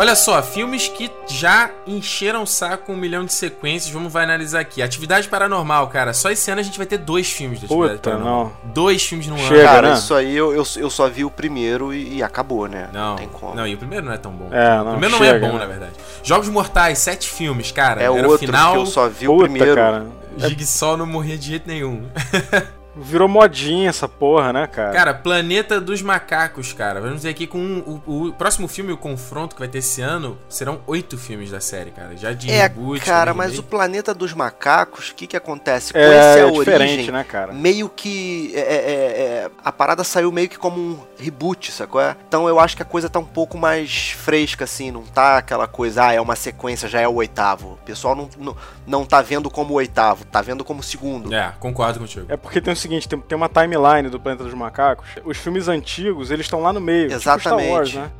A: Olha só, filmes que já encheram o saco com um milhão de sequências, vamos vai analisar aqui. Atividade Paranormal, cara. Só esse ano a gente vai ter dois filmes de Atividade
C: Puta,
A: Paranormal. Dois filmes no ano.
C: Chega,
B: Cara,
C: né?
B: isso aí eu, eu, eu só vi o primeiro e, e acabou, né?
A: Não,
B: tem como.
A: não, e o primeiro não é tão bom.
C: É,
A: o
C: não,
A: primeiro não
C: chega,
A: é bom,
C: né?
A: na verdade. Jogos Mortais, sete filmes, cara.
B: é
A: Era
B: outro
A: o final,
B: que eu só vi o
C: Puta,
B: primeiro.
C: cara.
A: Jigsaw não morria de jeito nenhum.
C: Virou modinha essa porra, né, cara?
A: Cara, Planeta dos Macacos, cara. Vamos dizer aqui com o, o próximo filme, o Confronto, que vai ter esse ano, serão oito filmes da série, cara. Já de
B: É,
A: reboot.
B: cara, mas o. Planeta dos Macacos, o que que acontece? Com
C: é,
B: esse a
C: diferente,
B: origem,
C: né, cara?
B: meio que é, é, é, a parada saiu meio que como um reboot, sacou? É? Então eu acho que a coisa tá um pouco mais fresca, assim, não tá aquela coisa, ah, é uma sequência, já é o oitavo. O pessoal não, não, não tá vendo como o oitavo, tá vendo como o segundo.
A: É, concordo contigo.
C: É porque tem o seguinte, tem, tem uma timeline do Planeta dos Macacos. Os filmes antigos, eles estão lá no meio. Tipo Star
B: Exatamente.
C: Wars, né?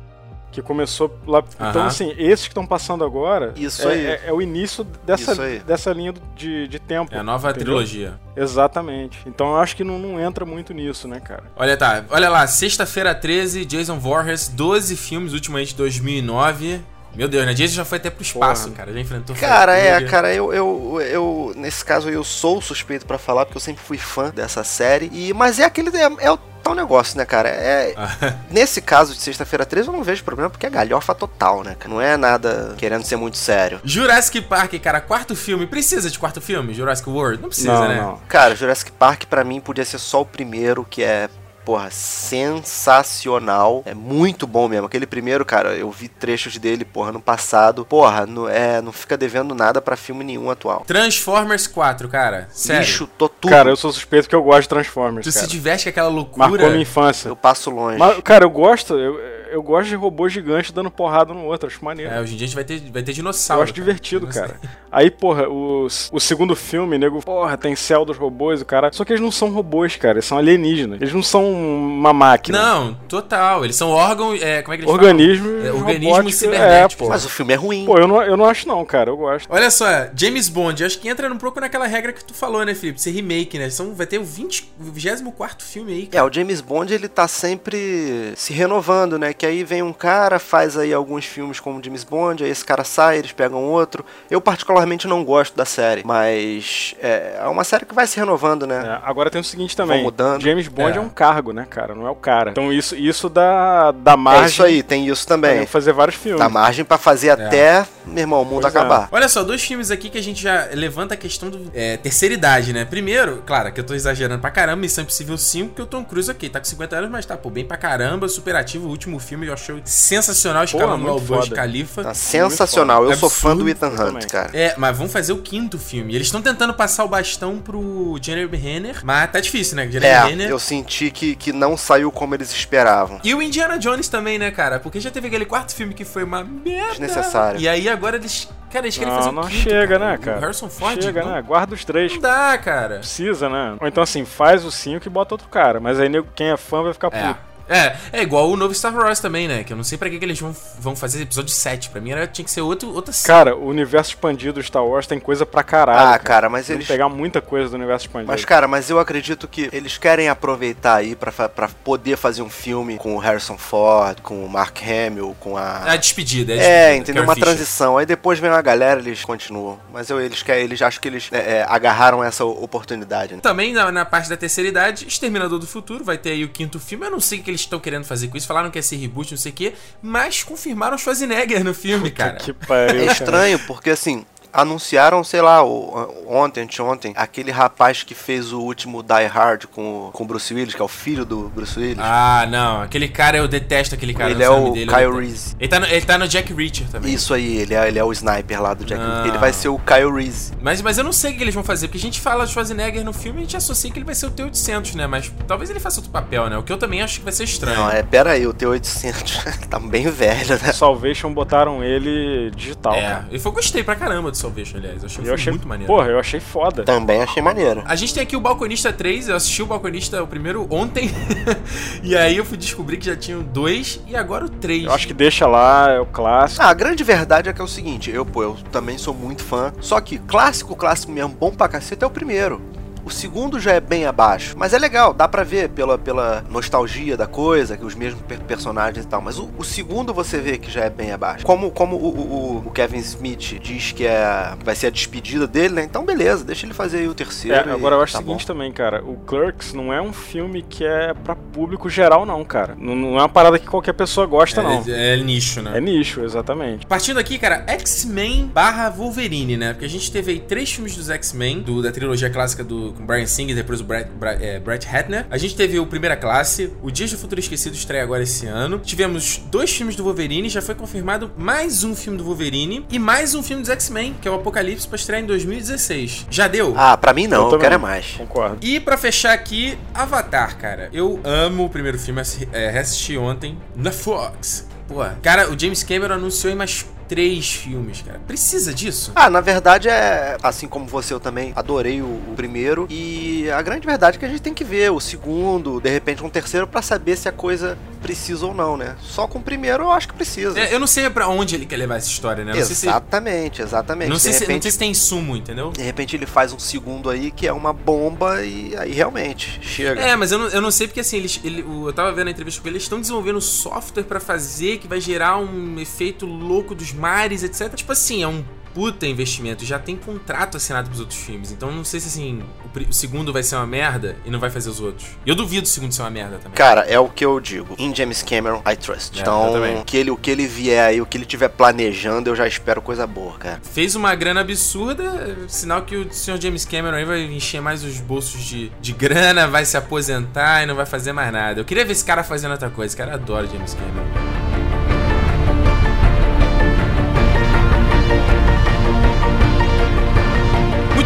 C: Que começou lá. Então, assim, esses que estão passando agora.
B: Isso
C: é,
B: aí.
C: É, é o início dessa,
B: Isso aí.
C: dessa linha de, de tempo.
A: É a nova
C: entendeu?
A: trilogia.
C: Exatamente. Então eu acho que não, não entra muito nisso, né, cara?
A: Olha, tá. Olha lá, sexta-feira 13, Jason Voorhees, 12 filmes, ultimamente 2009. Meu Deus, né? Jason já foi até pro espaço,
C: Porra.
A: cara. Já enfrentou
B: Cara, é, cara, eu, eu, eu, nesse caso eu sou suspeito pra falar, porque eu sempre fui fã dessa série, e, mas é aquele, é, é o um negócio, né, cara? É, nesse caso de sexta-feira 13 eu não vejo problema porque é galhofa total, né? cara? Não é nada querendo ser muito sério.
A: Jurassic Park, cara, quarto filme. Precisa de quarto filme? Jurassic World? Não precisa,
C: Não,
A: né?
C: não.
B: Cara, Jurassic Park pra mim podia ser só o primeiro, que é, porra, sensacional. É muito bom mesmo. Aquele primeiro, cara, eu vi trechos dele, porra, no passado. Porra, não, é, não fica devendo nada pra filme nenhum atual.
A: Transformers 4, cara. Sério.
B: Lixo, tô tudo.
C: Cara, eu sou suspeito que eu gosto de Transformers,
A: Tu
C: cara.
A: se diverte com aquela loucura.
C: Marcou minha infância.
B: Eu passo longe.
C: Mas, cara, eu gosto, eu, eu gosto de robô gigante dando porrada no outro, acho maneiro.
A: É, hoje em dia a gente vai ter, vai ter
C: Eu
A: dinossauro.
C: acho divertido,
A: Dinossauro.
C: cara. Aí, porra, o, o segundo filme, nego, porra, tem céu dos robôs, o cara. Só que eles não são robôs, cara, eles são alienígenas. Eles não são uma máquina.
A: Não, total. Eles são órgãos. É, como é que eles
C: Organismos.
A: falam? É, organismos cibernéticos.
C: É, pô.
B: Mas o filme é ruim.
C: Pô, eu não, eu não acho não, cara, eu gosto.
A: Olha só, James Bond, acho que entra um pouco naquela regra que tu falou, né, Felipe? Ser remake, né? São, vai ter o 20, o 24 filme aí.
B: É, o James Bond ele tá sempre se renovando, né? Que aí vem um cara, faz aí alguns filmes como James Bond, aí esse cara sai, eles pegam outro. Eu particularmente não gosto da série, mas é, é uma série que vai se renovando, né?
C: É, agora tem o seguinte também.
B: Vão mudando.
C: James Bond
A: É.
C: é. um cargo, né, cara? Não é o cara. Então isso, isso dá, dá margem
B: É isso aí, tem isso
C: pra
B: também.
C: nego fazer vários filmes.
B: Dá margem pra fazer até, meu irmão, o mundo
C: Pois é.
B: acabar.
A: Olha só, dois filmes aqui que a gente já levanta a questão do é, terceira idade, né? Primeiro, claro, que eu tô exagerando pra caramba, Missão Impossível 5, que o Tom Cruise aqui tá com 50 anos, mas tá, pô, bem pra caramba, superativo. O último filme eu achei sensacional, escalando lá o
C: muito
A: Burj. Khalifa.
B: Tá sensacional. Eu sou fã do Ethan Hunt,
C: também.
B: cara.
A: É, mas vão fazer o quinto filme. Eles estão tentando passar o bastão pro Jeremy Renner, mas tá difícil, né? Jeremy
B: É,
A: Renner.
B: eu senti que, que não saiu como eles esperavam.
A: E o Indiana Jones também, né, cara? Porque já teve aquele quarto filme que foi uma merda.
B: Desnecessário.
A: E aí agora eles. Cara, eles querem fazer
C: Não,
A: o
C: não
A: quinto,
C: chega,
A: cara.
C: né, cara?
A: O Harrison Ford.
C: Chega,
A: não,
C: né? Guarda os três.
A: Não dá, cara.
C: Precisa, né? Ou então assim, faz o 5 e bota outro cara. Mas aí quem é fã vai ficar
A: É.
C: puto.
A: É, é igual o novo Star Wars também, né? Que eu não sei pra que, que eles vão, vão fazer episódio 7. Pra mim era, tinha que ser outro, outra série.
C: Cara, o universo expandido do Star Wars tem coisa pra caralho.
B: Ah, cara, mas
C: Tem que
B: eles.
C: pegar muita coisa do universo expandido.
B: Mas, cara, mas eu acredito que eles querem aproveitar aí pra, pra poder fazer um filme com o Harrison Ford, com o Mark Hamill, com a.
A: É a despedida, é, a
B: É,
A: despedida.
B: entendeu?
A: Carrie
B: Uma transição. Aí depois vem uma galera, eles continuam. Mas eu, eles querem, eles acho que eles é, é, agarraram essa oportunidade. Né?
A: Também na, na parte da terceira idade, Exterminador do Futuro, vai ter aí o quinto filme. Eu não sei o que eles estão querendo fazer com isso. Falaram que ia ser reboot, não sei o quê. Mas confirmaram Schwarzenegger no filme, cara.
C: Que pariu.
B: É
C: cara.
B: estranho, porque assim. Anunciaram, sei lá, o- ontem, anteontem, aquele rapaz que fez o último Die Hard com, o- com o Bruce Willis, que é o filho do Bruce Willis.
A: Ah, não. Aquele cara, eu detesto aquele cara.
B: ele é o
A: dele,
B: Kyle. Reese.
A: Ele tá, no, ele tá no Jack Reacher também.
B: Isso aí, ele é, ele é o sniper lá do Jack.
A: Ah.
B: Ele vai ser o Kyle Reese.
A: Mas, mas eu não sei o que eles vão fazer, porque a gente fala de Schwarzenegger no filme e a gente associa que ele vai ser o T-800, né? Mas talvez ele faça outro papel, né? O que eu também acho que vai ser estranho.
B: Não, é, pera aí, o T-800 tá bem velho, né?
C: Salvation botaram ele digital,
A: É,
C: cara.
A: e foi gostei pra caramba do Salvation, aliás. Eu achei, o
C: eu achei,
A: muito maneiro.
C: porra, eu achei foda.
B: Também achei maneiro.
A: A gente tem aqui o Balconista 3, eu assisti o Balconista o primeiro ontem, e aí eu fui descobrir que já tinham dois, e agora o 3.
C: Eu acho que deixa lá, é o clássico.
B: Ah, a grande verdade é que é o seguinte, eu, pô, eu também sou muito fã. Só que clássico, clássico mesmo, bom pra caceta é o primeiro. O segundo já é bem abaixo. Mas é legal, dá pra ver pela, pela nostalgia da coisa, que os mesmos per- personagens e tal. Mas o, o segundo você vê que já é bem abaixo. Como, como o, o- o Kevin Smith diz que é, vai ser a despedida dele, né? Então beleza, deixa ele fazer aí o terceiro.
C: É,
B: e
C: agora eu acho
B: tá
C: o seguinte
B: bom.
C: também, cara. O Clerks não é um filme que é pra público geral, não, cara. Não, não é uma parada que qualquer pessoa gosta, não.
A: É, é nicho, né?
C: É nicho, exatamente.
A: Partindo aqui, cara, X-Men barra Wolverine, né? Porque a gente teve aí três filmes dos X-Men, do- da trilogia clássica do com Brian Singer, depois o Brett, Bra- é, Brett Ratner. A gente teve o Primeira Classe, o Dias do Futuro Esquecido estreia agora esse ano. Tivemos dois filmes do Wolverine, já foi confirmado mais um filme do Wolverine e mais um filme dos X-Men, que é o Apocalipse, pra estrear em 2016. Já deu?
B: Ah, pra mim não,
C: Eu
B: eu, quero é mais.
C: Concordo.
A: E pra fechar aqui, Avatar, cara. Eu amo o primeiro filme, é, reassisti ontem na Fox. Pô, cara, o James Cameron anunciou em mais três filmes, cara. Precisa disso?
B: Ah, na verdade é assim como você, eu também adorei o, o primeiro. E a grande verdade é que a gente tem que ver o segundo, de repente um terceiro, pra saber se a coisa precisa ou não, né? Só com o primeiro eu acho que precisa.
A: É, eu não sei pra onde ele quer levar essa história, né? Não sei se,
B: exatamente, exatamente.
A: não sei
B: de,
A: se, não
B: repente,
A: sei se tem sumo, entendeu?
B: de repente ele faz um segundo aí que é uma bomba e aí realmente chega.
A: É, mas eu não, eu não sei porque assim, eles, ele, eu tava vendo a entrevista com ele, eles estão desenvolvendo software pra fazer que vai gerar um efeito louco dos mares, etc. Tipo assim, é um puta investimento, já tem contrato assinado pros outros filmes. Então não sei se assim, o, o segundo vai ser uma merda e não vai fazer os outros. E eu duvido o segundo ser uma merda também.
B: Cara, é o que eu digo. Em James Cameron, I trust.
A: É,
B: então, o que, ele, o que ele vier aí, o que ele tiver planejando, eu já espero coisa boa, cara.
A: Fez uma grana absurda, sinal que o senhor James Cameron aí vai encher mais os bolsos de, de grana, vai se aposentar e não vai fazer mais nada. Eu queria ver esse cara fazendo outra coisa, esse cara adora James Cameron.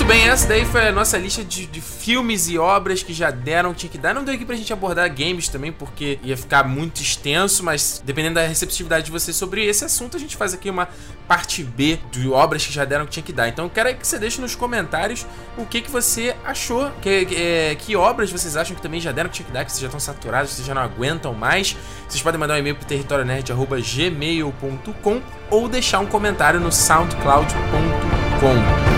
A: Muito bem, essa daí foi a nossa lista de, de filmes e obras que já deram, tinha que dar. Não deu aqui pra gente abordar games também, porque ia ficar muito extenso, mas dependendo da receptividade de vocês sobre esse assunto, a gente faz aqui uma parte B de obras que já deram que tinha que dar. Então eu quero aí que você deixe nos comentários o que, que você achou, que, que, é, que obras vocês acham que também já deram que tinha que dar, que vocês já estão saturados, vocês já não aguentam mais. Vocês podem mandar um e-mail pro territorionerd.gmail.com ou deixar um comentário no soundcloud.com.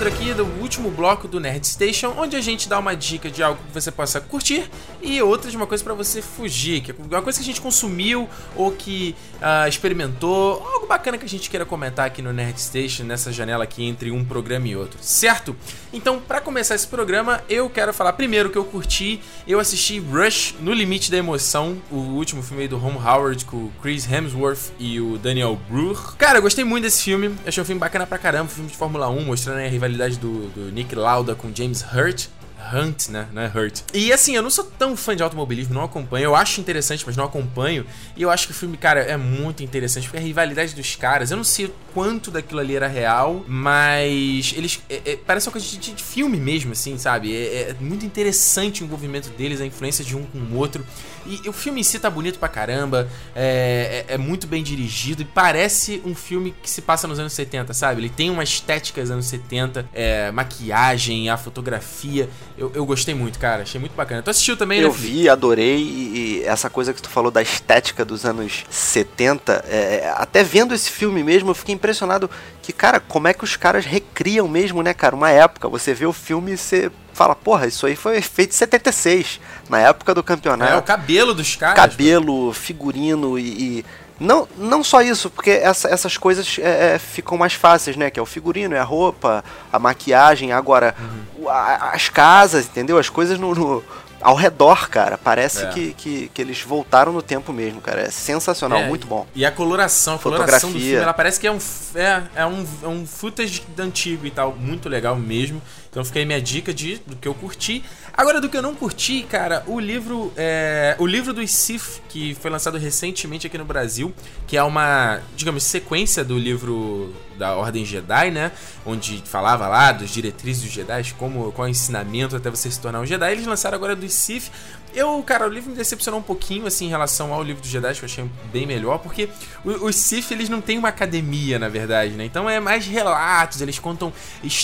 A: quadro aqui do último bloco do Nerd Station, onde a gente dá uma dica de algo que você possa curtir e outra de uma coisa pra você fugir, que é uma coisa que a gente consumiu ou que ah, experimentou, algo bacana que a gente queira comentar aqui no Nerd Station, nessa janela aqui entre um programa e outro, certo? Então, pra começar esse programa, eu quero falar primeiro que eu curti, eu assisti Rush no Limite da Emoção, o último filme do Ron Howard com o Chris Hemsworth e o Daniel Bruch. Cara, eu gostei muito desse filme, achei um filme bacana pra caramba, um filme de Fórmula 1, mostrando a rivalidade do, do Nick Lauda com James Hurt. Hunt, né? Não é Hurt. E assim, eu não sou tão fã de automobilismo, não acompanho. Eu acho interessante, mas não acompanho. E eu acho que o filme, cara, é muito interessante, porque a rivalidade dos caras, eu não sei quanto daquilo ali era real, mas eles. é- é- parece uma coisa de, de- filme mesmo, assim, sabe? É, é muito interessante o envolvimento deles, a influência de um com o outro. E o filme em si tá bonito pra caramba, é, é- é muito bem dirigido e parece um filme que se passa nos anos 70, sabe? Ele tem uma estética dos anos 70, é, maquiagem, a fotografia. Eu, eu gostei muito, cara. Achei muito bacana. Tu assistiu também,
B: Eu
A: né, Felipe?
B: vi, adorei, e, e essa coisa que tu falou da estética dos anos 70, é, até vendo esse filme mesmo, eu fiquei impressionado que, cara, como é que os caras recriam mesmo, né, cara, uma época. Você vê o filme e você fala, porra, isso aí foi feito em 76, na época do
A: É, o
B: campeonato.
A: cabelo dos caras.
B: Cabelo, figurino e. e- Não, não só isso, porque essa- essas coisas é, é, ficam mais fáceis, né? Que é o figurino, é a roupa, a maquiagem, agora
A: Uhum.
B: a- as casas, entendeu? As coisas no, no- ao redor, cara. Parece
A: É.
B: que, que, que eles voltaram no tempo mesmo, cara. É sensacional,
A: É,
B: muito bom.
A: E a coloração, a coloração do
B: Fotografia.
A: filme, ela parece que é um, é, é um, é um footage antigo e tal, muito legal mesmo. Então fica aí minha dica de, do que eu curti. Agora, do que eu não curti, cara, o livro é, o livro do Sif, que foi lançado recentemente aqui no Brasil, que é uma, digamos, sequência do livro da Ordem Jedi, né? Onde falava lá dos diretrizes dos Jedi, como, qual é o ensinamento até você se tornar um Jedi. Eles lançaram agora do Sif. Eu, cara, o livro me decepcionou um pouquinho, assim, em relação ao livro dos Jedi, que eu achei bem melhor, porque os Sith, eles não têm uma academia, na verdade, né? Então é mais relatos, eles contam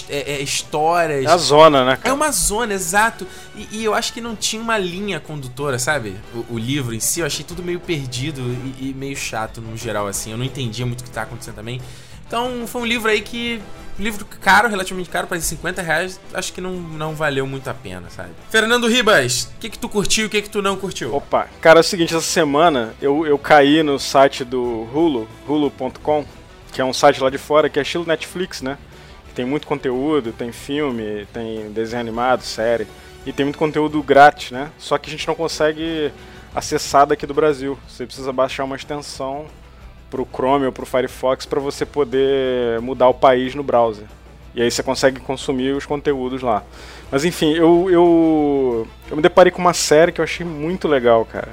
A: é- é, histórias.
C: É a zona, né,
A: É
C: cara?
A: uma zona, exato. E, e eu acho que não tinha uma linha condutora, sabe? O, o livro em si, eu achei tudo meio perdido e, e meio chato no geral, assim. Eu não entendia muito o que tá acontecendo também. Então foi um livro aí que. Livro caro, relativamente caro, para 50 reais, acho que não, não valeu muito a pena, sabe? Fernando Ribas, o que, que tu curtiu e o que, que tu não curtiu?
C: Opa, cara, é o seguinte, essa semana eu, eu caí no site do Hulu, hulu.com, que é um site lá de fora que é estilo Netflix, né? Tem muito conteúdo, tem filme, tem desenho animado, série, e tem muito conteúdo grátis, né? Só que a gente não consegue acessar daqui do Brasil. Você precisa baixar uma extensão pro Chrome ou pro Firefox para você poder mudar o país no browser. E aí você consegue consumir os conteúdos lá. Mas enfim, eu, eu, eu me deparei com uma série que eu achei muito legal, cara.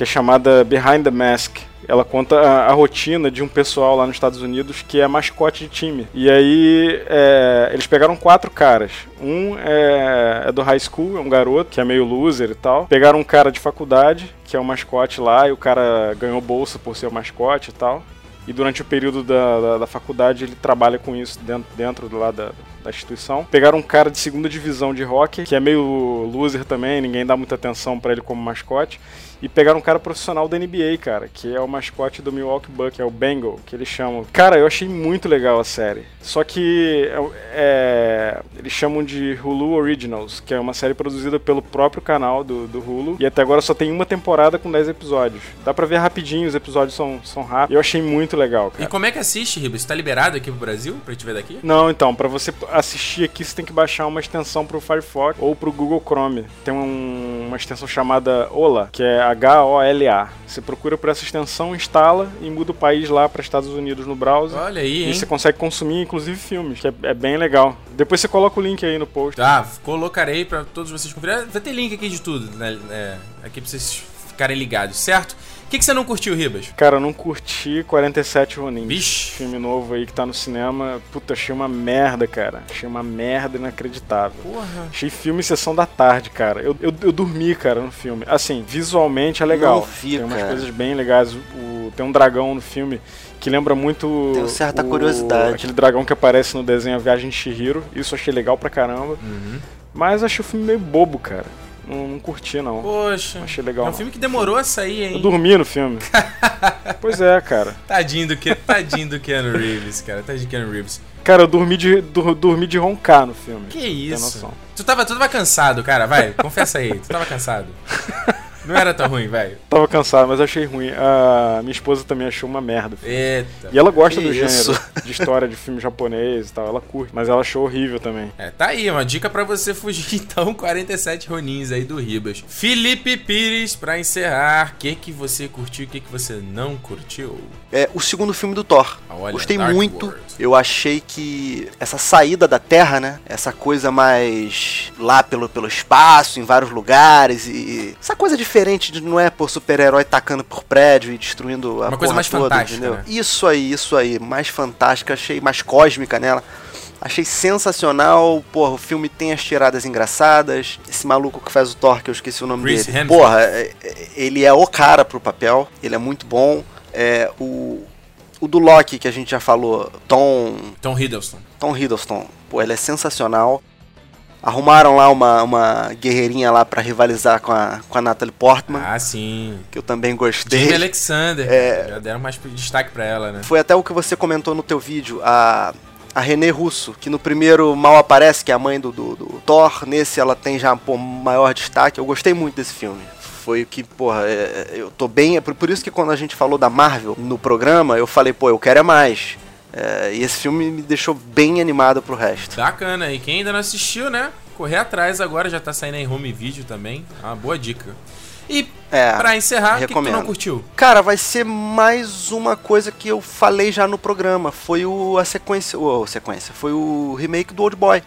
C: Que é chamada Behind the Mask. Ela conta a, a rotina de um pessoal lá nos Estados Unidos que é mascote de time. E aí é, eles pegaram quatro caras. Um é, é do high school, é um garoto que é meio loser e tal. Pegaram um cara de faculdade, que é o mascote lá, e o cara ganhou bolsa por ser o mascote e tal. E durante o período da, da, da faculdade ele trabalha com isso dentro, dentro lá da, da instituição. Pegaram um cara de segunda divisão de hockey, que é meio loser também, ninguém dá muita atenção pra ele como mascote. E pegaram um cara profissional da NBA, cara, que é o mascote do Milwaukee Bucks, é o Bengal, que eles chamam. Cara, eu achei muito legal a série. Só que é- é, eles chamam de Hulu Originals, que é uma série produzida pelo próprio canal do, do Hulu. E até agora só tem uma temporada com 10 episódios. Dá pra ver rapidinho, os episódios são, são rápidos. Eu achei muito legal,
A: E
C: cara.
A: como é que assiste, Ribas? Tá liberado aqui pro Brasil pra gente ver daqui?
C: Não, então, pra você assistir aqui, você tem que baixar uma extensão pro Firefox ou pro Google Chrome. Tem um- uma extensão chamada OLA, que é H-O-L-A. Você procura por essa extensão, instala e muda o país lá para Estados Unidos no browser.
A: Olha aí,
C: E
A: hein?
C: você consegue consumir, inclusive, filmes, que é, é bem legal. Depois você coloca o link aí no post.
A: Tá, colocarei pra todos vocês conferirem. Vai ter link aqui de tudo, né? É, aqui pra vocês ficarem ligados, certo? O que, que você não curtiu, Ribas?
C: Cara, eu não curti 47 Ronin.
A: Vixe.
C: Filme novo aí que tá no cinema. Puta, achei uma merda, cara. Achei uma merda inacreditável.
A: Porra.
C: Achei filme sessão da tarde, cara. Eu, eu, eu dormi, cara, no filme. Assim, visualmente é legal.
B: Não vi,
C: tem umas
B: cara.
C: coisas bem legais. O, tem um dragão no filme que lembra muito.
B: Tenho certa
C: o-
B: curiosidade.
C: Aquele dragão que aparece no desenho A Viagem de Shihiro. Isso eu achei legal pra caramba.
A: Uhum.
C: Mas achei o filme meio bobo, cara. Não, não curti, não.
A: Poxa.
C: Achei legal,
A: É um
C: não.
A: filme que demorou a sair,
C: Eu
A: hein?
C: dormi no filme. pois é, cara.
A: Tadinho do, que, tadinho do Keanu Reeves, cara. Tadinho do Keanu Reeves.
C: Cara, eu dormi de, dur- dormi de roncar no filme.
A: Que isso? Tu tava, tu tava cansado, cara. Vai, confessa aí. Tu tava cansado. Não era tão ruim, velho.
C: Tava cansado, mas achei ruim. A minha esposa também achou uma merda. o filme.
A: Eita.
C: E ela gosta do
B: isso?
C: gênero de história de filme japonês e tal, ela curte, mas ela achou horrível também.
A: É, tá aí, uma dica pra você fugir, então, 47 Ronins aí do Ribas. Felipe Pires, pra encerrar, o que que você curtiu e o que que você não curtiu?
B: É o segundo filme do Thor.
A: Olha,
B: Gostei
A: Dark
B: muito.
A: World.
B: Eu achei que essa saída da Terra, né? Essa coisa mais lá pelo, pelo espaço, em vários lugares e essa coisa diferente de não é por super-herói tacando por prédio e destruindo a
A: Uma coisa mais
B: toda,
A: fantástica,
B: entendeu?
A: né?
B: Isso aí, isso aí, mais fantástica, achei mais cósmica nela. Achei sensacional, porra, o filme tem as tiradas engraçadas. Esse maluco que faz o Thor, que eu esqueci o nome
A: Chris
B: dele.
A: Hemsworth.
B: Porra, é- é- ele é o cara pro papel, ele é muito bom. É, o, o do Loki, que a gente já falou, Tom,
A: Tom Hiddleston.
B: Tom Hiddleston, pô, ele é sensacional. Arrumaram lá uma, uma guerreirinha lá pra rivalizar com a, com a Natalie Portman,
A: Ah, sim.
B: que eu também
A: Jamie
B: gostei.
A: Alexander.
B: É.
A: Já deram mais destaque pra ela, né?
B: Foi até o que você comentou no teu vídeo, a, a René Russo, que no primeiro mal aparece, que é a mãe do, do, do Thor, nesse ela tem já pô, maior destaque. Eu gostei muito desse filme. Foi o que, porra, é, eu tô bem. É por, por isso que quando a gente falou da Marvel no programa, eu falei, pô, eu quero é mais. É, e esse filme me deixou bem animado pro resto.
A: Bacana. E quem ainda não assistiu, né? Correr atrás agora, já tá saindo em home video também. É uma boa dica. E
B: É,
A: pra encerrar, o que, que tu não curtiu?
B: Cara, vai ser mais uma coisa que eu falei já no programa. Foi o, a sequência. O, sequência. Foi o remake do Old Boy.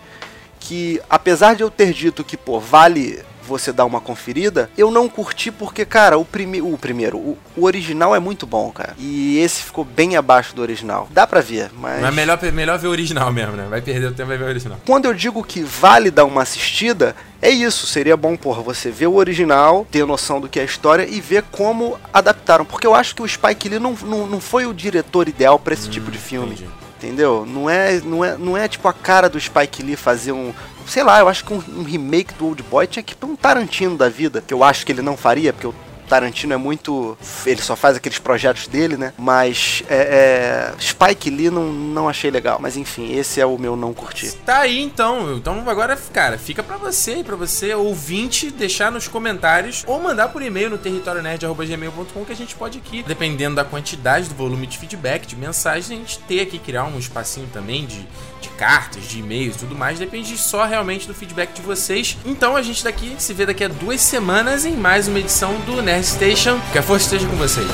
B: Que apesar de eu ter dito que, pô, vale você dar uma conferida, eu não curti porque, cara, o, prime o primeiro, o, o original é muito bom, cara. E esse ficou bem abaixo do original. Dá pra ver, mas.
A: Mas é melhor, melhor ver o original mesmo, né? Vai perder o tempo, vai ver o original.
B: Quando eu digo que vale dar uma assistida, é isso. Seria bom, porra, você ver o original, ter noção do que é a história e ver como adaptaram. Porque eu acho que o Spike Lee não, não, não foi o diretor ideal pra esse tipo de filme.
A: entendi.
B: Entendeu? Não é, não, é, não é tipo a cara do Spike Lee fazer um. Sei lá, eu acho que um, um remake do Old Boy tinha que ir pra um Tarantino da vida. Que eu acho que ele não faria, porque o Tarantino é muito. Ele só faz aqueles projetos dele, né? Mas é, é, Spike Lee não, não achei legal. Mas enfim, esse é o meu não curtir.
A: Tá aí então. Então agora, cara, fica pra você e pra você, ouvinte, deixar nos comentários ou mandar por e-mail no territorionerd.gmail.com que a gente pode aqui, dependendo da quantidade do volume de feedback, de mensagens, a gente ter aqui, criar um espacinho também de, de cartas, de e-mails tudo mais. Depende só realmente do feedback de vocês. Então a gente daqui se vê daqui a duas semanas em mais uma edição do Nerd Station. Que a força esteja com vocês.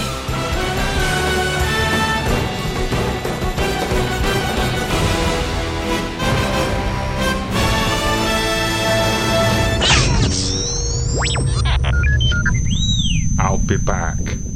D: I'll be back.